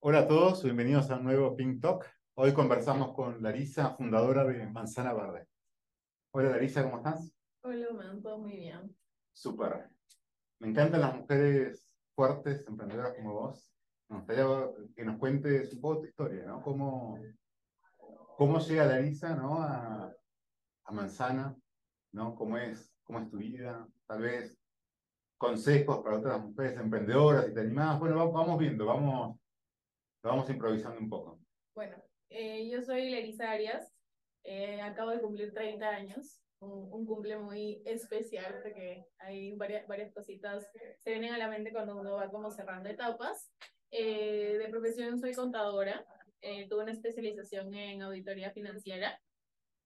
Hola a todos, bienvenidos a un nuevo Pink Talk. Hoy conversamos con Larisa, fundadora de Manzana Verde. Hola Larisa, ¿cómo estás? Hola, man, todo muy bien. Súper. Me encantan las mujeres fuertes, emprendedoras como vos. Me gustaría que nos cuentes un poco tu historia, ¿no? ¿Cómo, cómo llega Larisa, ¿no? A, a Manzana, ¿no? ¿Cómo es, ¿Cómo es tu vida? Tal vez consejos para otras mujeres emprendedoras, si te animás. Bueno, va- vamos viendo, vamos, vamos improvisando un poco. Bueno, eh, yo soy Larisa Arias, eh, acabo de cumplir 30 años, un, un cumple muy especial porque hay varias, varias cositas que se vienen a la mente cuando uno va como cerrando etapas. Eh, de profesión soy contadora, eh, tuve una especialización en auditoría financiera.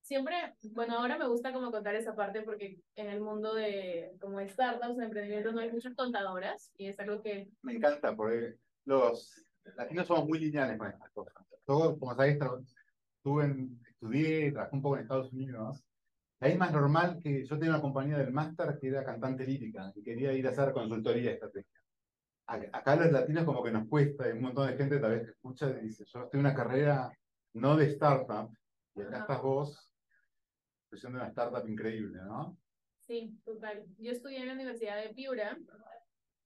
Siempre, bueno, ahora me gusta como contar esa parte porque en el mundo de como startups, de emprendimiento, no hay muchas contadoras y es algo que Me encanta porque los latinos somos muy lineales con estas cosas. Todo, como sabéis, estuve en- estudié, trabajé un poco en Estados Unidos. Ahí es más normal que yo tenía una compañía del máster que era cantante lírica y quería ir a hacer consultoría de estrategia. Acá los latinos como que nos cuesta, hay un montón de gente tal vez que escucha y dice, yo estoy en una carrera no de startup, y acá estás vos, haciendo una startup increíble, ¿no? Sí, total. Yo estudié en la Universidad de Piura,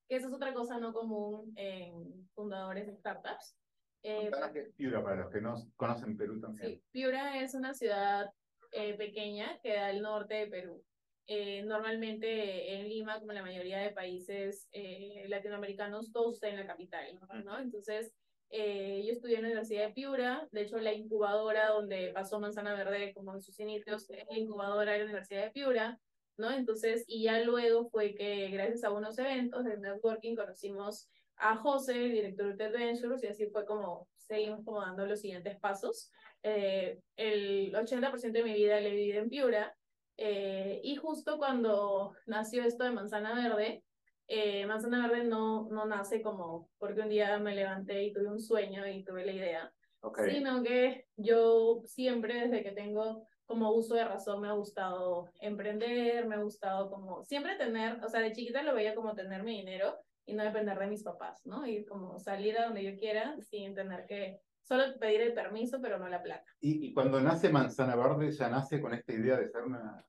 que eso es otra cosa no común en fundadores de startups. Eh, Piura para los que no conocen Perú también. sí, Piura es una ciudad eh, pequeña que da al norte de Perú. Eh, normalmente en Lima, como en la mayoría de países eh, latinoamericanos, todo está en la capital, ¿no? Entonces, eh, yo estudié en la Universidad de Piura, de hecho la incubadora donde pasó Manzana Verde como en sus inicios, es la incubadora de la Universidad de Piura, ¿no? Entonces, y ya luego fue que gracias a unos eventos de networking conocimos a José, el director de Adventures, y así fue como seguimos como dando los siguientes pasos. Eh, el 80% de mi vida la he vivido en Piura, eh, y justo cuando nació esto de Manzana Verde, eh, Manzana Verde no, no nace como porque un día me levanté y tuve un sueño y tuve la idea, Ok. sino que yo siempre desde que tengo como uso de razón me ha gustado emprender, me ha gustado como siempre tener, o sea, de chiquita lo veía como tener mi dinero y no depender de mis papás, ¿no? Y como salir a donde yo quiera sin tener que solo pedir el permiso, pero no la plata. Y, y cuando nace Manzana Verde, ya nace con esta idea de ser una,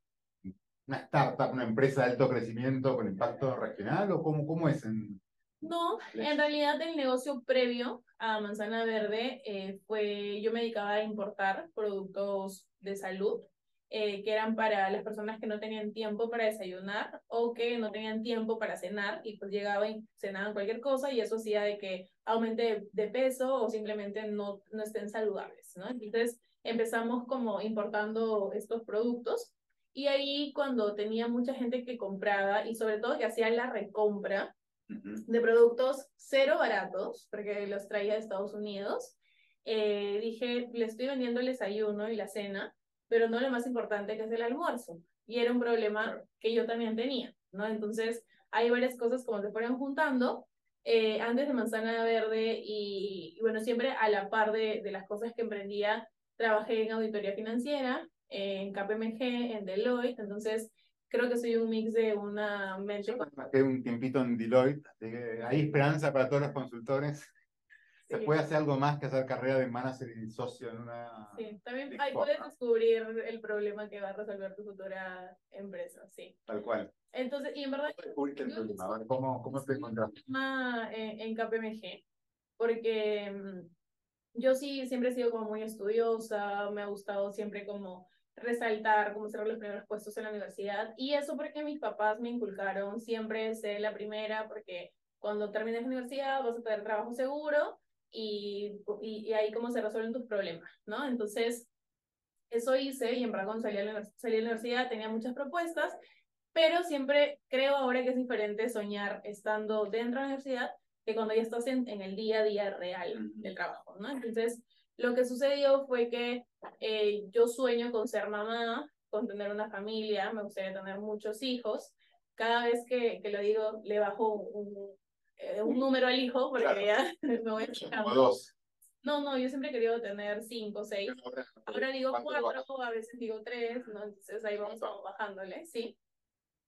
una startup, una empresa de alto crecimiento con impacto regional, o cómo, cómo es en, No, en realidad el negocio previo a Manzana Verde eh, fue, yo me dedicaba a importar productos de salud eh, que eran para las personas que no tenían tiempo para desayunar o que no tenían tiempo para cenar y pues llegaban y cenaban cualquier cosa y eso hacía de que aumente de, peso o simplemente no, no estén saludables, ¿no? Entonces empezamos como importando estos productos y ahí cuando tenía mucha gente que compraba y sobre todo que hacía la recompra, de productos cero baratos, porque los traía de Estados Unidos. Eh, dije, le estoy vendiendo el desayuno y la cena, pero no lo más importante que es el almuerzo. Y era un problema que yo también tenía, ¿no? Entonces, hay varias cosas como se fueron juntando. Eh, antes de Manzana Verde y, y, bueno, siempre a la par de, de las cosas que emprendía, trabajé en auditoría financiera, en KPMG, en Deloitte, entonces creo que soy un mix de una mente... Trabajé un tiempito en Deloitte, así que hay esperanza para todos los consultores. Se Sí. puede hacer algo más que hacer carrera de manager y socio en una... Sí, también ahí puedes descubrir el problema que va a resolver tu futura empresa, sí. Tal cual. Entonces, y en verdad, ¿Cómo descubriste el yo problema? A ver, ¿cómo, cómo te encontraste? problema en, en KPMG, porque mm, yo sí siempre he sido como muy estudiosa, me ha gustado siempre como resaltar, como ser los primeros puestos en la universidad, y eso porque mis papás me inculcaron siempre ser la primera, porque cuando termines la universidad vas a tener trabajo seguro y, y, y ahí como se resuelven tus problemas, ¿no? Entonces, eso hice y en verdad cuando salí a la, salí a la universidad tenía muchas propuestas, pero siempre creo ahora que es diferente soñar estando dentro de la universidad que cuando ya estás en, en el día a día real del trabajo, ¿no? Entonces, lo que sucedió fue que eh, yo sueño con ser mamá, con tener una familia, me gustaría tener muchos hijos. Cada vez que, que lo digo, le bajo un, eh, un número al hijo porque Claro. ya me voy Como achicando. dos. No, no, yo siempre he querido tener cinco, seis. Ahora digo ¿Cuánto le cuatro, a veces digo tres, ¿no? Entonces ahí vamos como bajándole, ¿sí?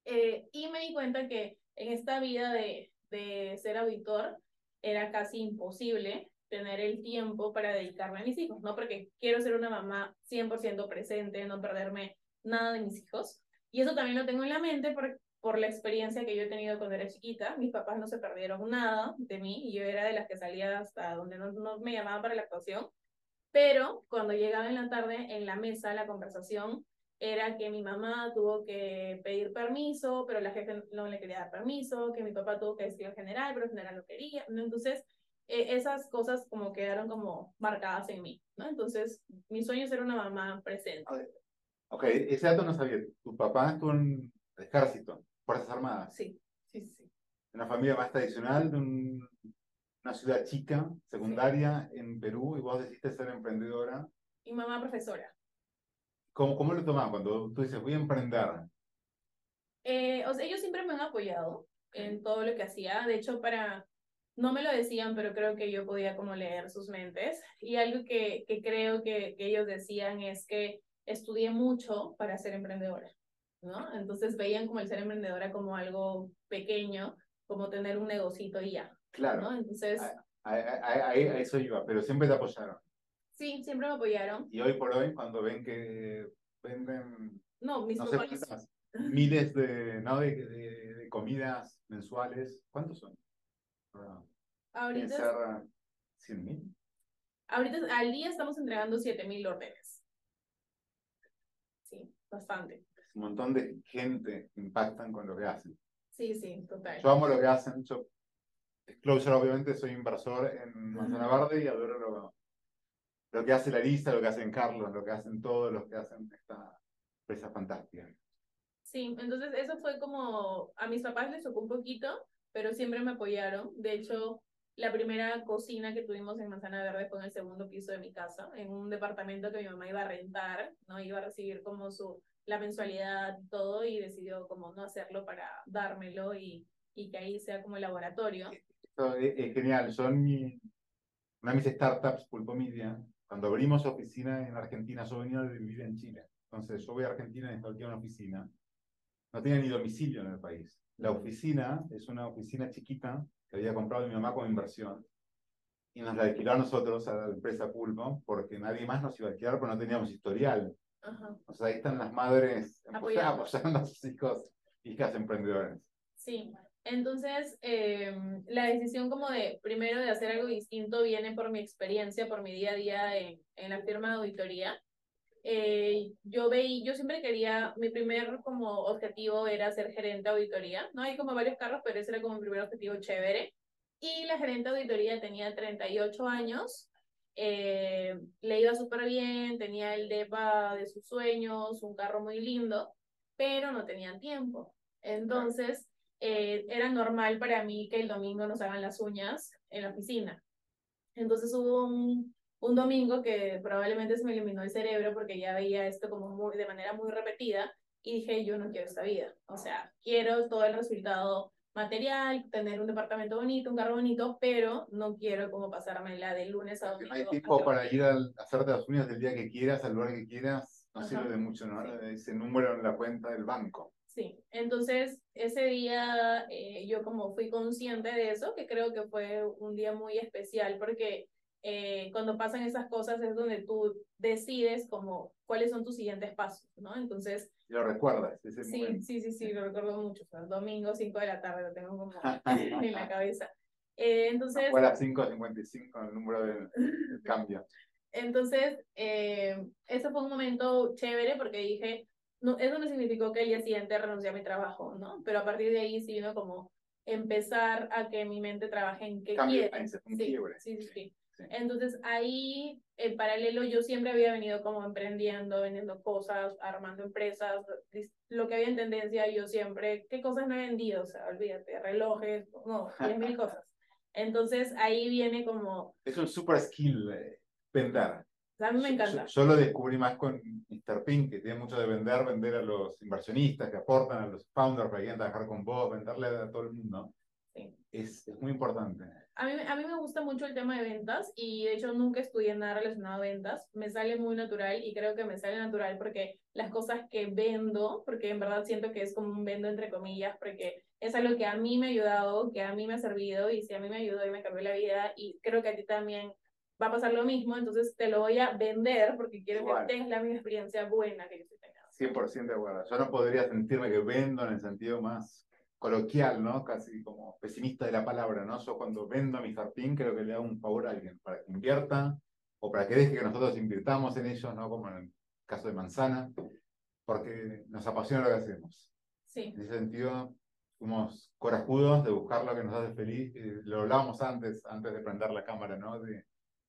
Eh, y me di cuenta que en esta vida de, de ser auditor era casi imposible tener el tiempo para dedicarme a mis hijos, ¿no? Porque quiero ser una mamá 100% presente, no perderme nada de mis hijos. Y eso también lo tengo en la mente por, por la experiencia que yo he tenido cuando era chiquita. Mis papás no se perdieron nada de mí y yo era de las que salía hasta donde no, no me llamaban para la actuación. Pero cuando llegaba en la tarde, en la mesa, la conversación era que mi mamá tuvo que pedir permiso, pero la jefe no le quería dar permiso, que mi papá tuvo que decir al general, pero el general no quería. Entonces, eh, esas cosas como quedaron como marcadas en mí, ¿no? Entonces, mi sueño es ser una mamá presente. Ok, ese dato no sabía. Tu papá estuvo en el ejército, Fuerzas Armadas. Sí, sí, sí. Una familia más tradicional de una ciudad chica, secundaria, en Perú, y vos decidiste ser emprendedora. Y mamá profesora. ¿Cómo, cómo lo tomás cuando tú dices, voy a emprender? Eh, o sea, ellos siempre me han apoyado en todo lo que hacía. De hecho, para no me lo decían, pero creo que yo podía como leer sus mentes. Y algo que, que creo que, que, ellos decían es que estudié mucho para ser emprendedora, ¿no? Entonces veían como el ser emprendedora como algo pequeño, como tener un negocito y ya. Claro. ¿no? Entonces... A, a, a, eso iba, pero siempre te apoyaron. Sí, siempre me apoyaron. Y hoy por hoy, cuando ven que venden... No, mis no sé miles de, ¿no? de, de, de comidas mensuales, ¿cuántos son? Ahorita. ¿100 mil? Ahorita al día estamos entregando 7 mil órdenes. Sí, bastante. Un montón de gente impactan con lo que hacen. Sí, sí, total. Yo amo lo que hacen. Yo, Closer, obviamente, soy inversor en Manzana Verde y adoro lo, lo que hace Larisa, lo que hacen Carlos, lo que hacen todos los que hacen esta empresa fantástica. Sí, entonces eso fue como, a mis papás les tocó un poquito, pero siempre me apoyaron. De hecho, la primera cocina que tuvimos en Manzana Verde fue en el segundo piso de mi casa, en un departamento que mi mamá iba a rentar, ¿no? Iba a recibir como su, la mensualidad todo, y decidió como no hacerlo para dármelo y, y que ahí sea como laboratorio. es, genial. Son mi, una de mis startups, Pulpo Media, cuando abrimos oficina en Argentina, yo venía de vivir en Chile. Entonces yo voy a Argentina y instalé una oficina. No tenía ni domicilio en el país. La oficina es una oficina chiquita que había comprado mi mamá como inversión. Y nos la alquiló a nosotros, a la empresa Pulpo, porque nadie más nos iba a alquilar porque no teníamos historial. Ajá. O sea, ahí están las madres Apoyando. apoyando a sus hijos, hijas emprendedores. Sí, entonces eh, la decisión como de, primero de hacer algo distinto viene por mi experiencia, por mi día a día en, en la firma de auditoría. Eh, yo veí, yo siempre quería, mi primer como objetivo era ser gerente de auditoría, ¿no? Hay como varios carros, pero ese era como mi primer objetivo chévere. Y la gerente de auditoría tenía 38 años, eh, le iba súper bien, tenía el DEPA de sus sueños, un carro muy lindo, pero no tenían tiempo. Entonces, eh, era normal para mí que el domingo nos hagan las uñas en la oficina. Entonces hubo un, un domingo que probablemente se me eliminó el cerebro porque ya veía esto como muy, de manera muy repetida y dije, yo no quiero esta vida. O sea, quiero todo el resultado material, tener un departamento bonito, un carro bonito, pero no quiero como pasarme la de lunes a domingo. Hay tiempo para ir a hacerte las uñas del día que quieras, al lugar que quieras, no Ajá. sirve de mucho, ¿no? Ese número en la cuenta del banco. Sí, entonces ese día eh, yo como fui consciente de eso, que creo que fue un día muy especial porque eh, cuando pasan esas cosas es donde tú decides como cuáles son tus siguientes pasos, ¿no? Entonces... Lo recuerdas, ese sí, momento. sí, sí, sí, lo recuerdo mucho. O sea, domingo, 5 de la tarde, lo tengo como en la cabeza. Eh, entonces... Fue a las 5.55 el número del, del cambio. Entonces, eh, ese fue un momento chévere porque dije, no, eso no significó que el día siguiente renuncié a mi trabajo, ¿no? Pero a partir de ahí sí vino como empezar a que mi mente trabaje en qué Cambio, quiere. Sí, sí, sí, sí. Entonces ahí, en paralelo, yo siempre había venido como emprendiendo, vendiendo cosas, armando empresas, lo que había en tendencia, yo siempre, ¿qué cosas no he vendido? O sea, olvídate, relojes, no, diez mil cosas. Entonces ahí viene como... Es un super skill eh, vender. A mí me encanta. Yo, yo, lo descubrí más con Mr. Pink, que tiene mucho de vender, vender a los inversionistas que aportan, a los founders que quieran trabajar con vos, venderle a todo el mundo. Sí. Es, es muy importante. A mí, a mí me gusta mucho el tema de ventas y de hecho nunca estudié nada relacionado a ventas. Me sale muy natural y creo que me sale natural porque las cosas que vendo, porque en verdad siento que es como un vendo entre comillas, porque es algo que a mí me ha ayudado, que a mí me ha servido y si a mí me ayudó y me cambió la vida y creo que a ti también va a pasar lo mismo, entonces te lo voy a vender porque quiero que tengas la misma experiencia buena que yo estoy teniendo. 100% de acuerdo. Yo no podría sentirme que vendo en el sentido más coloquial, ¿no? Casi como pesimista de la palabra, ¿no? Yo cuando vendo mi sarpín creo que le hago un favor a alguien para que invierta o para que deje que nosotros invirtamos en ellos, ¿no? Como en el caso de Manzana, porque nos apasiona lo que hacemos. Sí. En ese sentido, fuimos corajudos de buscar lo que nos hace feliz. lo hablábamos antes, antes de prender la cámara, ¿no? De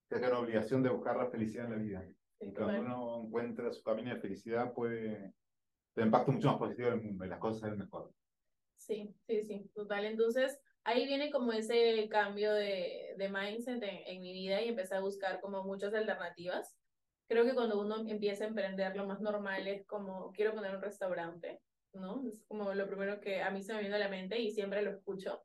que hay una obligación de buscar la felicidad en la vida. y cuando uno encuentra su camino de felicidad, puede tener impacto mucho más positivo en el mundo y las cosas ser mejor. Sí, sí, sí, total. Entonces, ahí viene como ese cambio de, de mindset en, mi vida y empecé a buscar como muchas alternativas. Creo que cuando uno empieza a emprender, lo más normal es como, quiero poner un restaurante, ¿no? Es como lo primero que a mí se me viene a la mente y siempre lo escucho.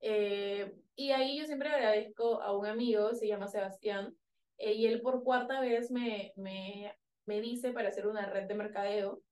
Eh, y ahí yo siempre agradezco a un amigo, se llama Sebastián, eh, y él por cuarta vez me, me, me dice para hacer una red de mercadeo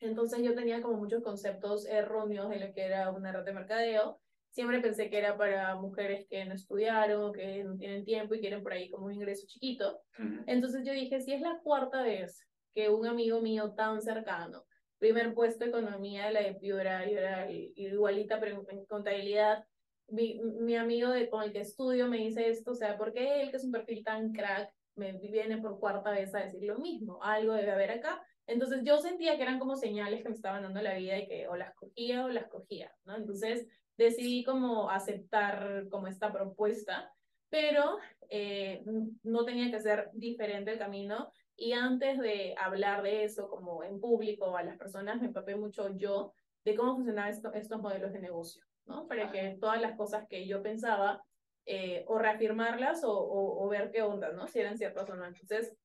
entonces yo tenía como muchos conceptos erróneos de lo que era una red de mercadeo. Siempre pensé que era para mujeres que no estudiaron, que no tienen tiempo y quieren por ahí como un ingreso chiquito. Entonces yo dije, si es la cuarta vez que un amigo mío tan cercano, primer puesto economía de la de Piura, yo era igualita pero en contabilidad, mi, mi amigo de, con el que estudio me dice esto, o sea, ¿por qué él que es un perfil tan crack me viene por cuarta vez a decir lo mismo? Algo debe haber acá. Entonces yo sentía que eran como señales que me estaban dando la vida y que o las cogía o las cogía, ¿no? Entonces decidí como aceptar como esta propuesta, pero eh, no tenía que ser diferente el camino y antes de hablar de eso como en público a las personas me empapé mucho yo de cómo funcionaban estos modelos de negocio, ¿no? Para que todas las cosas que yo pensaba eh, o reafirmarlas o, o, o, ver qué onda, ¿no? Si eran ciertas o no. Entonces,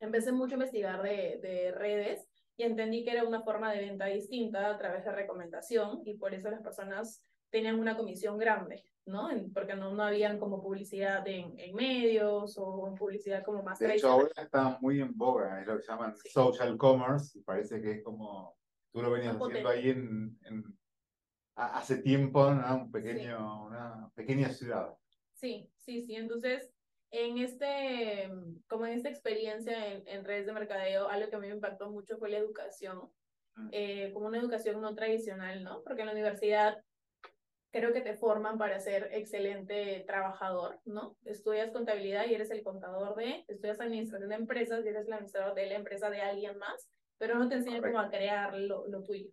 empecé mucho a investigar de, de redes y entendí que era una forma de venta distinta a través de recomendación y por eso las personas tenían una comisión grande, ¿no? Porque no, no habían como publicidad en, en medios o publicidad como más De hecho, ahora está muy en boga, es lo que llaman social commerce y parece que es como, tú lo venías haciendo ahí en, en, hace tiempo, ¿no? Un pequeño, una pequeña ciudad. Sí, sí, sí, entonces en este, como en esta experiencia en, en, redes de mercadeo, algo que a mí me impactó mucho fue la educación, mm. eh, como una educación no tradicional, ¿no? Porque en la universidad creo que te forman para ser excelente trabajador, ¿no? Estudias contabilidad y eres el contador de, estudias administración de empresas y eres el administrador de la empresa de alguien más, pero no te enseñan cómo a crear lo, lo tuyo,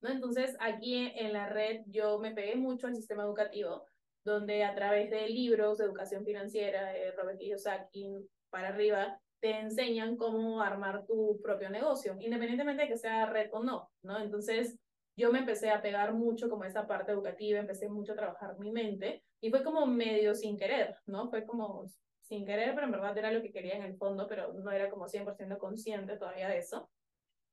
¿no? Entonces, aquí en la red yo me pegué mucho al sistema educativo donde a través de libros de educación financiera de Robert Kiyosaki para arriba, te enseñan cómo armar tu propio negocio, independientemente de que sea red o no, ¿no? Entonces, yo me empecé a pegar mucho como esa parte educativa, empecé mucho a trabajar mi mente y fue como medio sin querer, ¿no? Fue como sin querer, pero en verdad era lo que quería en el fondo, pero no era como 100% consciente todavía de eso.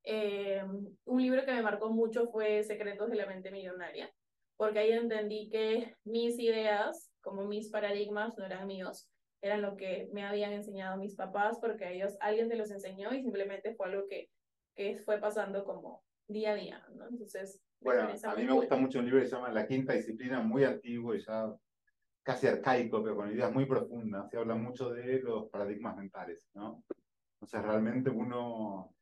Eh, un libro que me marcó mucho fue Secretos de la Mente Millonaria, porque ahí entendí que mis ideas, como mis paradigmas, no eran míos, eran lo que me habían enseñado mis papás, porque ellos, alguien se los enseñó y simplemente fue algo que, que fue pasando como día a día, ¿no? Entonces... Bueno, a mí me gusta mucho un libro que se llama La Quinta Disciplina, muy antiguo y ya casi arcaico, pero con ideas muy profundas. Se habla mucho de los paradigmas mentales, ¿no? Entonces realmente uno,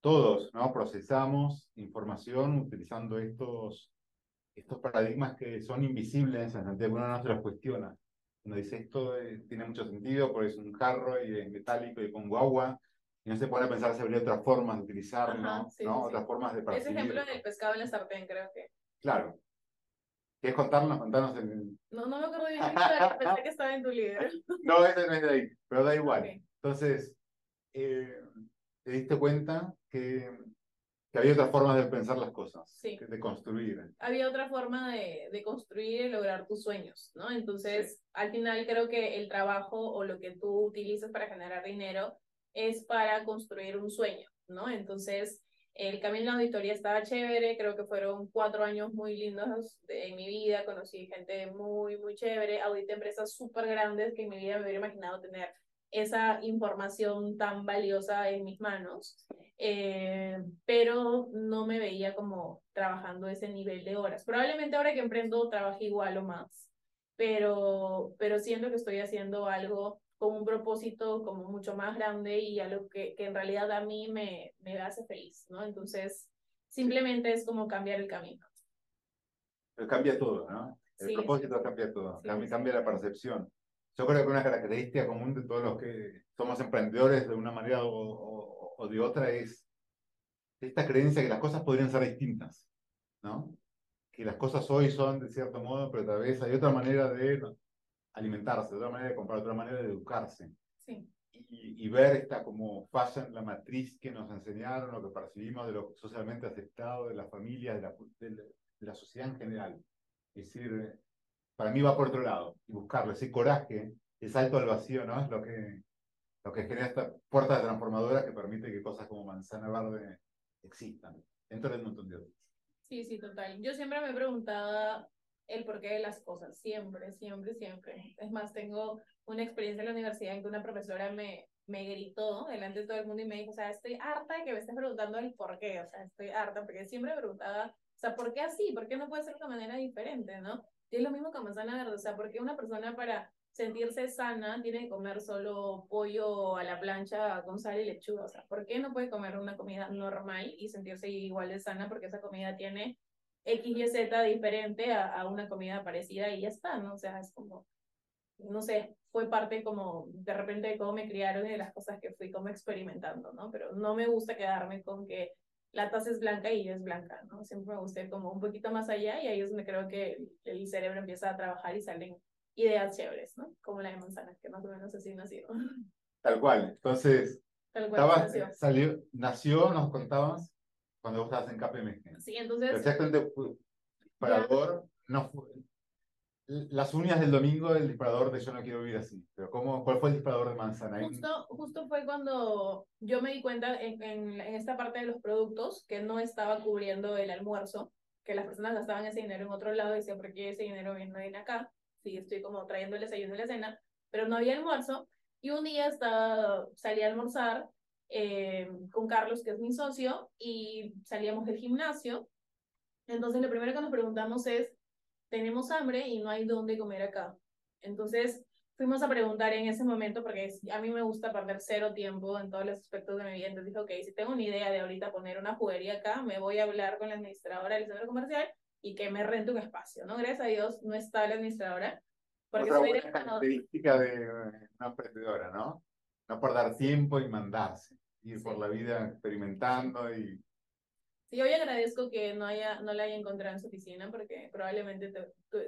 todos, ¿no? Procesamos información utilizando estos estos paradigmas que son invisibles, en el uno no se los cuestiona. Uno dice, esto eh, tiene mucho sentido porque es un jarro y es metálico y pongo agua, y no se pone a pensar si habría otras formas de utilizarlo, ¿no? Otras formas de percibir. Ese ejemplo del pescado en la sartén, creo que. Claro. ¿Quieres contarnos? El... No, no me acuerdo bien, pensé que estaba en tu libro. no, ese no es de ahí, pero da igual. Entonces, eh, te diste cuenta que que había otras formas de pensar las cosas, sí. de construir. Había otra forma de, de, construir y lograr tus sueños, ¿no? Entonces, al final creo que el trabajo o lo que tú utilizas para generar dinero es para construir un sueño, ¿no? Entonces, el camino de la auditoría estaba chévere, creo que fueron cuatro años muy lindos en mi vida, conocí gente muy, muy chévere, audité empresas súper grandes que en mi vida me hubiera imaginado tener esa información tan valiosa en mis manos, eh, pero no me veía como trabajando ese nivel de horas. Probablemente ahora que emprendo trabaje igual o más, pero, pero siento que estoy haciendo algo con un propósito como mucho más grande y algo que, que en realidad a mí me, me hace feliz, ¿no? Entonces, simplemente es como cambiar el camino. Pero cambia todo, ¿no? El propósito cambia todo, cambia, cambia la percepción. Yo creo que una característica común de todos los que somos emprendedores de una manera o, o, de otra es esta creencia que las cosas podrían ser distintas, ¿no? Que las cosas hoy son de cierto modo, pero tal vez hay otra manera de alimentarse, otra manera de comprar, otra manera de educarse. Sí. Y, y, ver esta como falla en la matriz que nos enseñaron, lo que percibimos de lo socialmente aceptado, de la familia, de la, de la sociedad en general. Es decir, para mí va por otro lado, y buscarlo, ese coraje, ese salto al vacío, ¿no? Es lo que, lo que genera esta puerta transformadora que permite que cosas como manzana verde existan, dentro de un montón de otros. Sí, sí, total. Yo siempre me he preguntado el porqué de las cosas, siempre, siempre, siempre. Es más, tengo una experiencia en la universidad en que una profesora me, me gritó delante de todo el mundo y me dijo, o sea, estoy harta de que me estés preguntando el por qué, o sea, estoy harta, porque siempre me preguntaba, o sea, ¿por qué así? ¿Por qué no puede ser de manera diferente, no? Es lo mismo con manzana verde, o sea, porque una persona para sentirse sana tiene que comer solo pollo a la plancha con sal y lechuga, o sea, ¿por qué no puede comer una comida normal y sentirse igual de sana? Porque esa comida tiene X y Z diferente a, a una comida parecida y ya está, ¿no? O sea, es como, no sé, fue parte como de repente de cómo me criaron y de las cosas que fui como experimentando, ¿no? Pero no me gusta quedarme con que la taza es blanca y es blanca, ¿no? Siempre me gusta como un poquito más allá y ahí es donde creo que el cerebro empieza a trabajar y salen ideas chéveres, ¿no? Como la de manzana, que más o menos así nació. Tal cual. Entonces, Tal cual nació. Salió, nació, nos contabas, cuando vos estabas en KPMG. Sí, entonces... Exactamente, no fue, las uñas del domingo, el disparador de Yo no quiero vivir así. Pero ¿cómo, ¿cuál fue el disparador de manzana? Justo, justo fue cuando yo me di cuenta en, en, esta parte de los productos que no estaba cubriendo el almuerzo, que las personas gastaban ese dinero en otro lado y decían, ¿por qué ese dinero viene acá? Sí, estoy como trayendo el desayuno y la cena, pero no había almuerzo. Y un día estaba, salí a almorzar eh, con Carlos, que es mi socio, y salíamos del gimnasio. Entonces, lo primero que nos preguntamos es, tenemos hambre y no hay dónde comer acá. Entonces fuimos a preguntar en ese momento, porque a mí me gusta perder cero tiempo en todos los aspectos de mi vida. Entonces dije, ok, si tengo una idea de ahorita poner una juguería acá, me voy a hablar con la administradora del centro comercial y que me rente un espacio, ¿no? Gracias a Dios no está la administradora. Porque Otra buena característica de una emprendedora, ¿no? No por dar tiempo y mandarse, ir por la vida experimentando y Sí, hoy agradezco que no, haya, no la haya encontrado en su oficina porque probablemente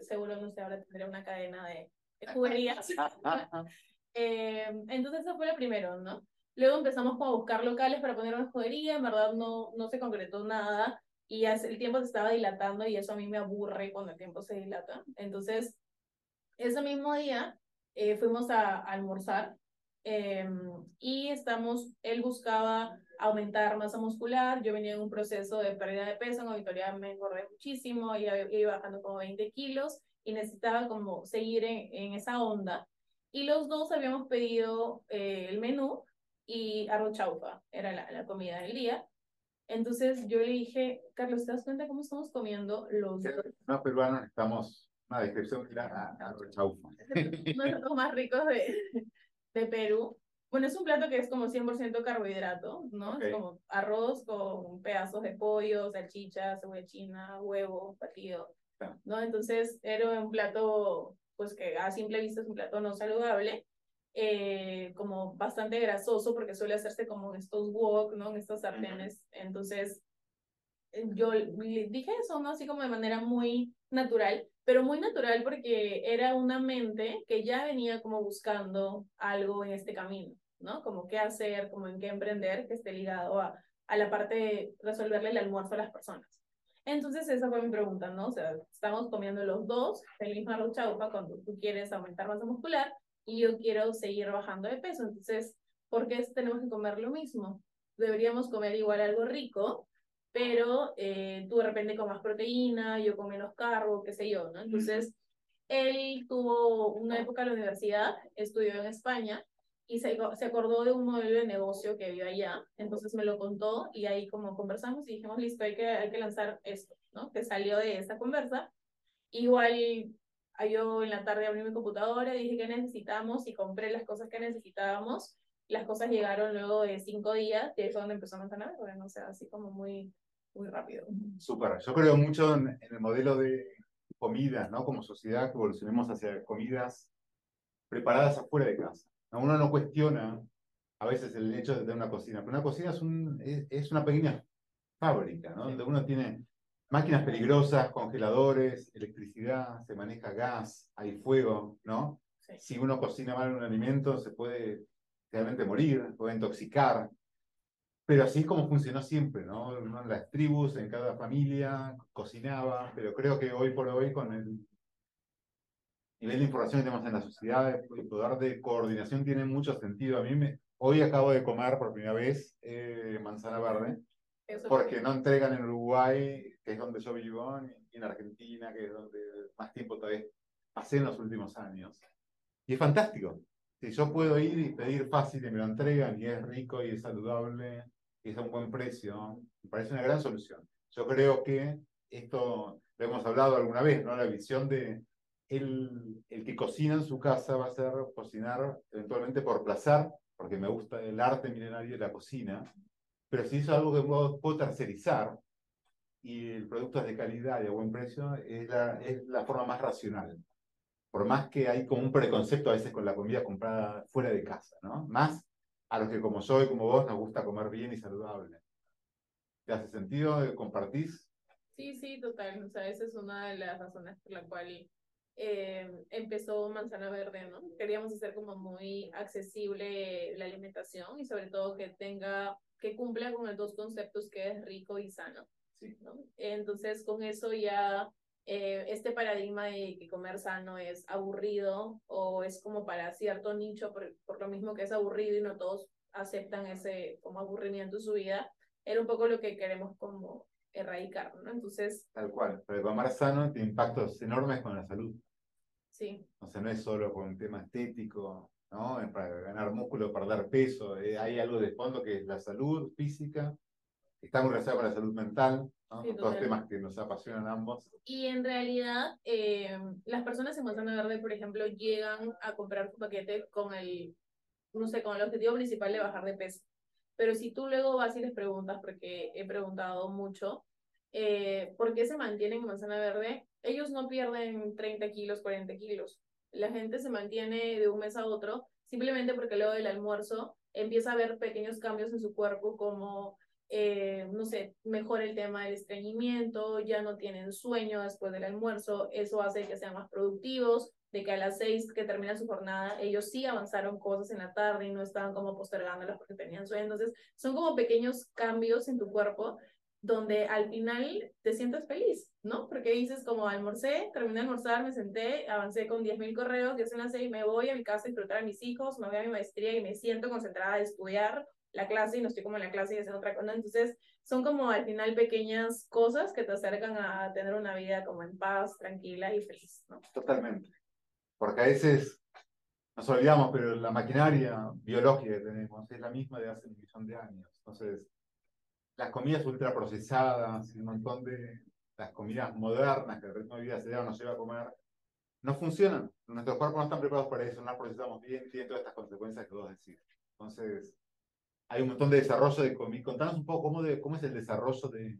seguro no sé, ahora tendría una cadena de, juguerías. eh, entonces eso fue lo primero, ¿no? Luego empezamos a buscar locales para poner una juguería, en verdad no, no se concretó nada y el tiempo se estaba dilatando y eso a mí me aburre cuando el tiempo se dilata. Entonces, ese mismo día eh, fuimos a, a almorzar eh, y estamos, él buscaba aumentar masa muscular. Yo venía en un proceso de pérdida de peso, en auditoría me engordé muchísimo, y iba bajando como 20 kilos y necesitaba como seguir en, en esa onda. Y los dos habíamos pedido eh, el menú y arroz chaufa, era la, la, comida del día. Entonces yo le dije, Carlos, ¿te das cuenta cómo estamos comiendo los dos? No, peruanos estamos, una descripción clara, arroz chaufa. los más ricos de, de Perú. Bueno, es un plato que es como 100% carbohidrato, ¿no? Es como arroz con pedazos de pollo, salchicha, cebolla china, huevo, batido, ¿no? Entonces era un plato, pues que a simple vista es un plato no saludable, eh, como bastante grasoso porque suele hacerse como en estos wok, ¿no? En estos sartenes. Entonces, eh, yo dije eso, ¿no? Así como de manera muy natural pero muy natural porque era una mente que ya venía como buscando algo en este camino, ¿no? Como qué hacer, como en qué emprender, que esté ligado a, a la parte de resolverle el almuerzo a las personas. Entonces esa fue mi pregunta, ¿no? O sea, estamos comiendo los dos el mismo arroz chaufa cuando tú quieres aumentar masa muscular y yo quiero seguir bajando de peso. Entonces, ¿por qué tenemos que comer lo mismo? Deberíamos comer igual algo rico, pero eh, tú de repente con más proteína, yo con menos carbo, qué sé yo, ¿no? Entonces, él tuvo una época en la universidad, estudió en España y se, se acordó de un modelo de negocio que vio allá, entonces me lo contó y ahí como conversamos y dijimos, listo, hay que, hay que lanzar esto, ¿no? Que salió de esta conversa. Igual yo en la tarde abrí mi computadora, dije qué necesitamos y compré las cosas que necesitábamos. Las cosas llegaron luego de cinco días, y es donde empezamos a navegar, bueno, o sea, así como muy, muy rápido. Súper, yo creo mucho en, el modelo de comida, ¿no? Como sociedad que evolucionemos hacia comidas preparadas afuera de casa. Uno no cuestiona a veces el hecho de tener una cocina, pero una cocina es, un, es, una pequeña fábrica, ¿no? Donde uno tiene máquinas peligrosas, congeladores, electricidad, se maneja gas, hay fuego, ¿no? Si uno cocina mal un alimento, se puede realmente morir, puede intoxicar. Pero así es como funcionó siempre, ¿no? Las tribus, en cada familia, cocinaba, pero creo que hoy por hoy, con el nivel de información que tenemos en la sociedad, el poder de coordinación tiene mucho sentido. A mí me, hoy acabo de comer por primera vez eh, manzana verde, porque no entregan en Uruguay, que es donde yo vivo, ni en Argentina, que es donde más tiempo todavía pasé en los últimos años. Y es fantástico. Si yo puedo ir y pedir fácil y me lo entregan y es rico y es saludable es a un buen precio, me parece una gran solución. Yo creo que esto lo hemos hablado alguna vez, ¿no? La visión de el, el que cocina en su casa va a ser cocinar eventualmente por placer, porque me gusta el arte milenario de la cocina, pero si es algo que puedo, puedo tercerizar y el producto es de calidad y a buen precio, es la, es la forma más racional. Por más que hay como un preconcepto a veces con la comida comprada fuera de casa, ¿no? Más a los que como yo y como vos nos gusta comer bien y saludable. ¿Te hace sentido? ¿Compartís? Sí, sí, total. O sea, esa es una de las razones por la cual eh, empezó Manzana Verde, ¿no? Queríamos hacer como muy accesible la alimentación y sobre todo que tenga, que cumpla con los dos conceptos que es rico y sano. ¿no? Entonces, con eso ya eh, este paradigma de que comer sano es aburrido o es como para cierto nicho, por, por lo mismo que es aburrido y no todos aceptan ese como aburrimiento en su vida, era un poco lo que queremos como erradicar, ¿no? Entonces... Tal cual, pero comer sano tiene impactos enormes con la salud. Sí. O sea, no es solo con un tema estético, ¿no? Para ganar músculo, perder peso. Eh, hay algo de fondo que es la salud física, está muy relacionado con la salud mental, ¿no? todos temas que nos apasionan ambos. Y en realidad, eh, las personas en Manzana Verde, por ejemplo, llegan a comprar su paquete con el, no sé, con el objetivo principal de bajar de peso. Pero si tú luego vas y les preguntas, porque he preguntado mucho, eh, ¿por qué se mantienen en manzana verde? Ellos no pierden 30 kilos, 40 kilos. La gente se mantiene de un mes a otro simplemente porque luego del almuerzo empieza a ver pequeños cambios en su cuerpo como, eh, no sé, mejora el tema del estreñimiento, ya no tienen sueño después del almuerzo, eso hace que sean más productivos, de que a las seis que termina su jornada, ellos sí avanzaron cosas en la tarde y no estaban como postergándolas porque tenían sueño. Entonces, son como pequeños cambios en tu cuerpo donde al final te sientes feliz, ¿no? Porque dices como almorcé, terminé de almorzar, me senté, avancé con 10.000 correos, ya son las seis, me voy a mi casa a disfrutar a mis hijos, me voy a mi maestría y me siento concentrada a estudiar la clase y no estoy como en la clase y haciendo otra cosa. Entonces, son como al final pequeñas cosas que te acercan a tener una vida como en paz, tranquila y feliz, ¿no? Totalmente. Porque a veces nos olvidamos, pero la maquinaria biológica que tenemos es la misma de hace un millón de años. Entonces, las comidas ultraprocesadas, un montón de las comidas modernas que el ritmo de vida se nos lleva a comer, no funcionan. Nuestros cuerpos no están preparados para eso, no las procesamos bien, tienen todas estas consecuencias que vos decís. Entonces, hay un montón de desarrollo de comida. Contanos un poco cómo, es el desarrollo de,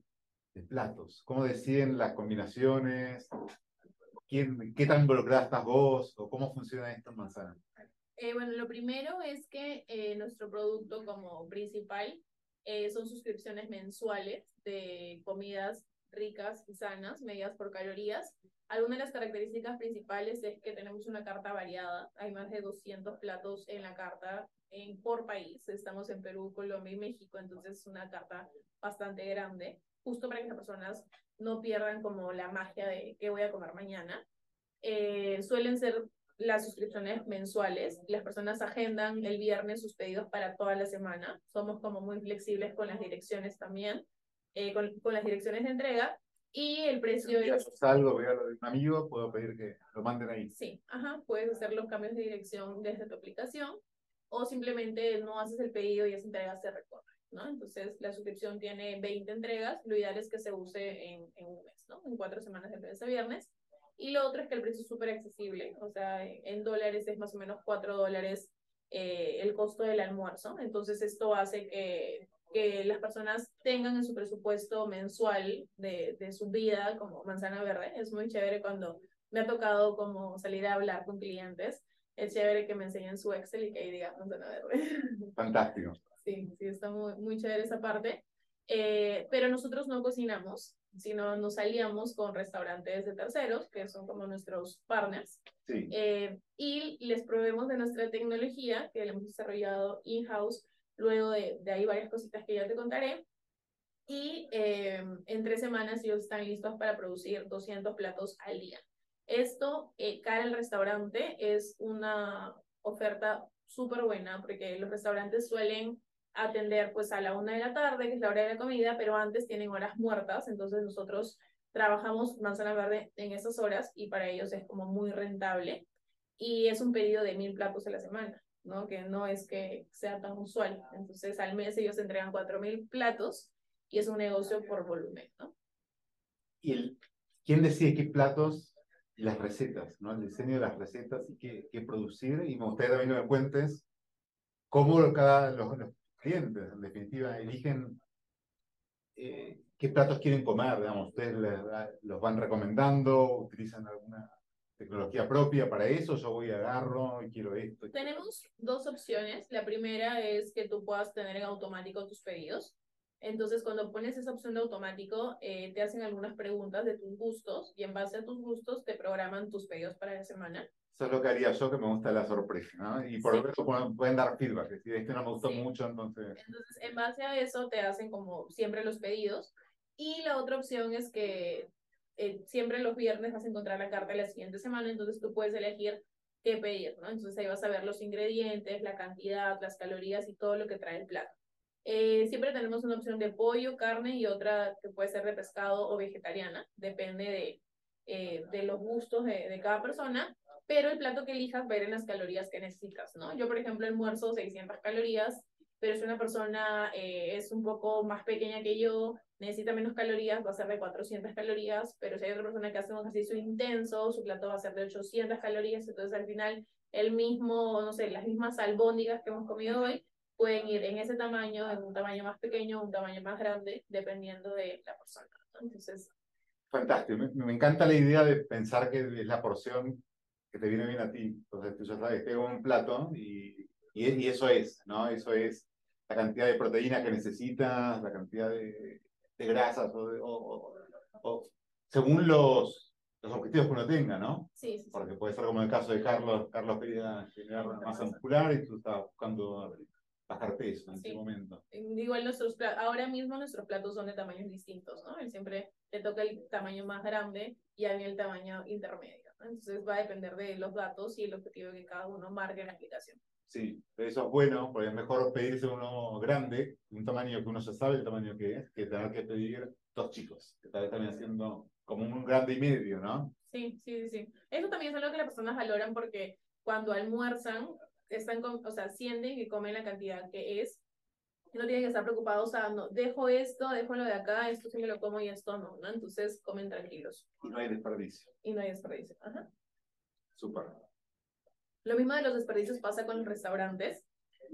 platos, cómo deciden las combinaciones, quién, qué tan involucrada estás vos o cómo funciona esto en. Eh, bueno, lo primero es que eh, nuestro producto como principal eh, son suscripciones mensuales de comidas ricas y sanas, medidas por calorías. Algunas de las características principales es que tenemos una carta variada. Hay más de 200 platos en la carta en, por país. Estamos en Perú, Colombia y México, entonces es una carta bastante grande, justo para que las personas no pierdan como la magia de qué voy a comer mañana. Eh, suelen ser las suscripciones mensuales. Las personas agendan el viernes sus pedidos para toda la semana. Somos como muy flexibles con las direcciones también, eh, con, con, las direcciones de entrega. Y el precio si es... salgo, veo lo de un amigo, puedo pedir que lo manden ahí. Sí, ajá, puedes hacer los cambios de dirección desde tu aplicación o simplemente no haces el pedido y esa entrega se recorre. ¿no? Entonces, la suscripción tiene 20 entregas. Lo ideal es que se use en, en un mes, ¿no? En cuatro semanas de lunes a viernes. Y lo otro es que el precio es súper accesible, o sea, en dólares es más o menos 4 dólares eh, el costo del almuerzo. Entonces esto hace que, que las personas tengan en su presupuesto mensual de, de su vida como manzana verde. Es muy chévere cuando me ha tocado como salir a hablar con clientes. Es chévere que me enseñen su Excel y que ahí diga manzana verde. Fantástico. Sí, sí, está muy, muy chévere esa parte. Eh, pero nosotros no cocinamos, sino nos salíamos con restaurantes de terceros, que son como nuestros partners, Sí. eh, y les proveemos de nuestra tecnología, que la hemos desarrollado in-house, luego de, de ahí varias cositas que ya te contaré, y eh, en tres semanas ellos están listos para producir 200 platos al día. Esto, eh, cara al restaurante, es una oferta súper buena, porque los restaurantes suelen atender pues a la una de la tarde, que es la hora de la comida, pero antes tienen horas muertas, entonces nosotros trabajamos manzana verde en esas horas y para ellos es como muy rentable y es un pedido de mil platos a la semana, ¿no? Que no es que sea tan usual. Entonces al mes ellos entregan cuatro mil platos y es un negocio por volumen, ¿no? ¿Y el, quién decide qué platos las recetas, ¿no? El diseño de las recetas y qué, qué producir. Y me gustaría también que me cuentes cómo cada, los, los clientes, en definitiva, eligen eh, qué platos quieren comer, digamos. Ustedes les, los van recomendando, utilizan alguna tecnología propia para eso, yo voy, agarro y quiero esto. Tenemos dos opciones. La primera es que tú puedas tener en automático tus pedidos. Entonces, cuando pones esa opción de automático, eh, te hacen algunas preguntas de tus gustos y en base a tus gustos te programan tus pedidos para la semana. Eso es lo que haría yo, que me gusta la sorpresa, ¿no? Y por Sí. eso pueden, pueden dar feedback, decir, este no me gustó Sí. mucho, entonces... Entonces, en base a eso te hacen como siempre los pedidos. Y la otra opción es que eh, siempre los viernes vas a encontrar la carta de la siguiente semana, entonces tú puedes elegir qué pedir, ¿no? Entonces ahí vas a ver los ingredientes, la cantidad, las calorías y todo lo que trae el plato. Eh, siempre tenemos una opción de pollo, carne y otra que puede ser de pescado o vegetariana, depende de, eh, de los gustos de, de cada persona, pero el plato que elijas va a ir en las calorías que necesitas, ¿no? Yo, por ejemplo, almuerzo 600 calorías, pero si una persona eh, es un poco más pequeña que yo, necesita menos calorías, va a ser de 400 calorías, pero si hay otra persona que hace un ejercicio intenso, su plato va a ser de 800 calorías, entonces al final el mismo, no sé, las mismas albóndigas que hemos comido hoy pueden ir en ese tamaño, en un tamaño más pequeño, un tamaño más grande, dependiendo de la persona. Entonces, Fantástico, me, me encanta la idea de pensar que es la porción que te viene bien a ti. Entonces tú ya sabes, tengo un plato y, y, y eso es, ¿no? Eso es la cantidad de proteína que necesitas, la cantidad de, de grasas o, de- o- o- o según los, los objetivos que uno tenga, ¿no? sí, sí. Porque puede ser como el caso de Carlos, Carlos quería generar masa muscular y tú estabas buscando bajar peso en ese Sí. momento. Igual nuestros ahora mismo nuestros platos son de tamaños distintos, ¿no? Él siempre le toca el tamaño más grande y a mí el tamaño intermedio, ¿no? Entonces va a depender de los datos y el objetivo que cada uno marque en la aplicación. Sí, eso es bueno, porque es mejor pedirse uno grande, un tamaño que uno ya sabe el tamaño que es, que tener que pedir dos chicos, que tal vez están haciendo como un grande y medio, ¿no? Sí, sí, sí. Eso también es algo que las personas valoran porque cuando almuerzan, están con, o sea, sienten que comen la cantidad que es. No tienen que estar preocupados, o sea, no, dejo esto, dejo lo de acá, esto sí me lo como y esto no, ¿no? Entonces comen tranquilos Y no hay desperdicio. y no hay desperdicio. Ajá. Súper. Lo mismo de los desperdicios pasa con los restaurantes,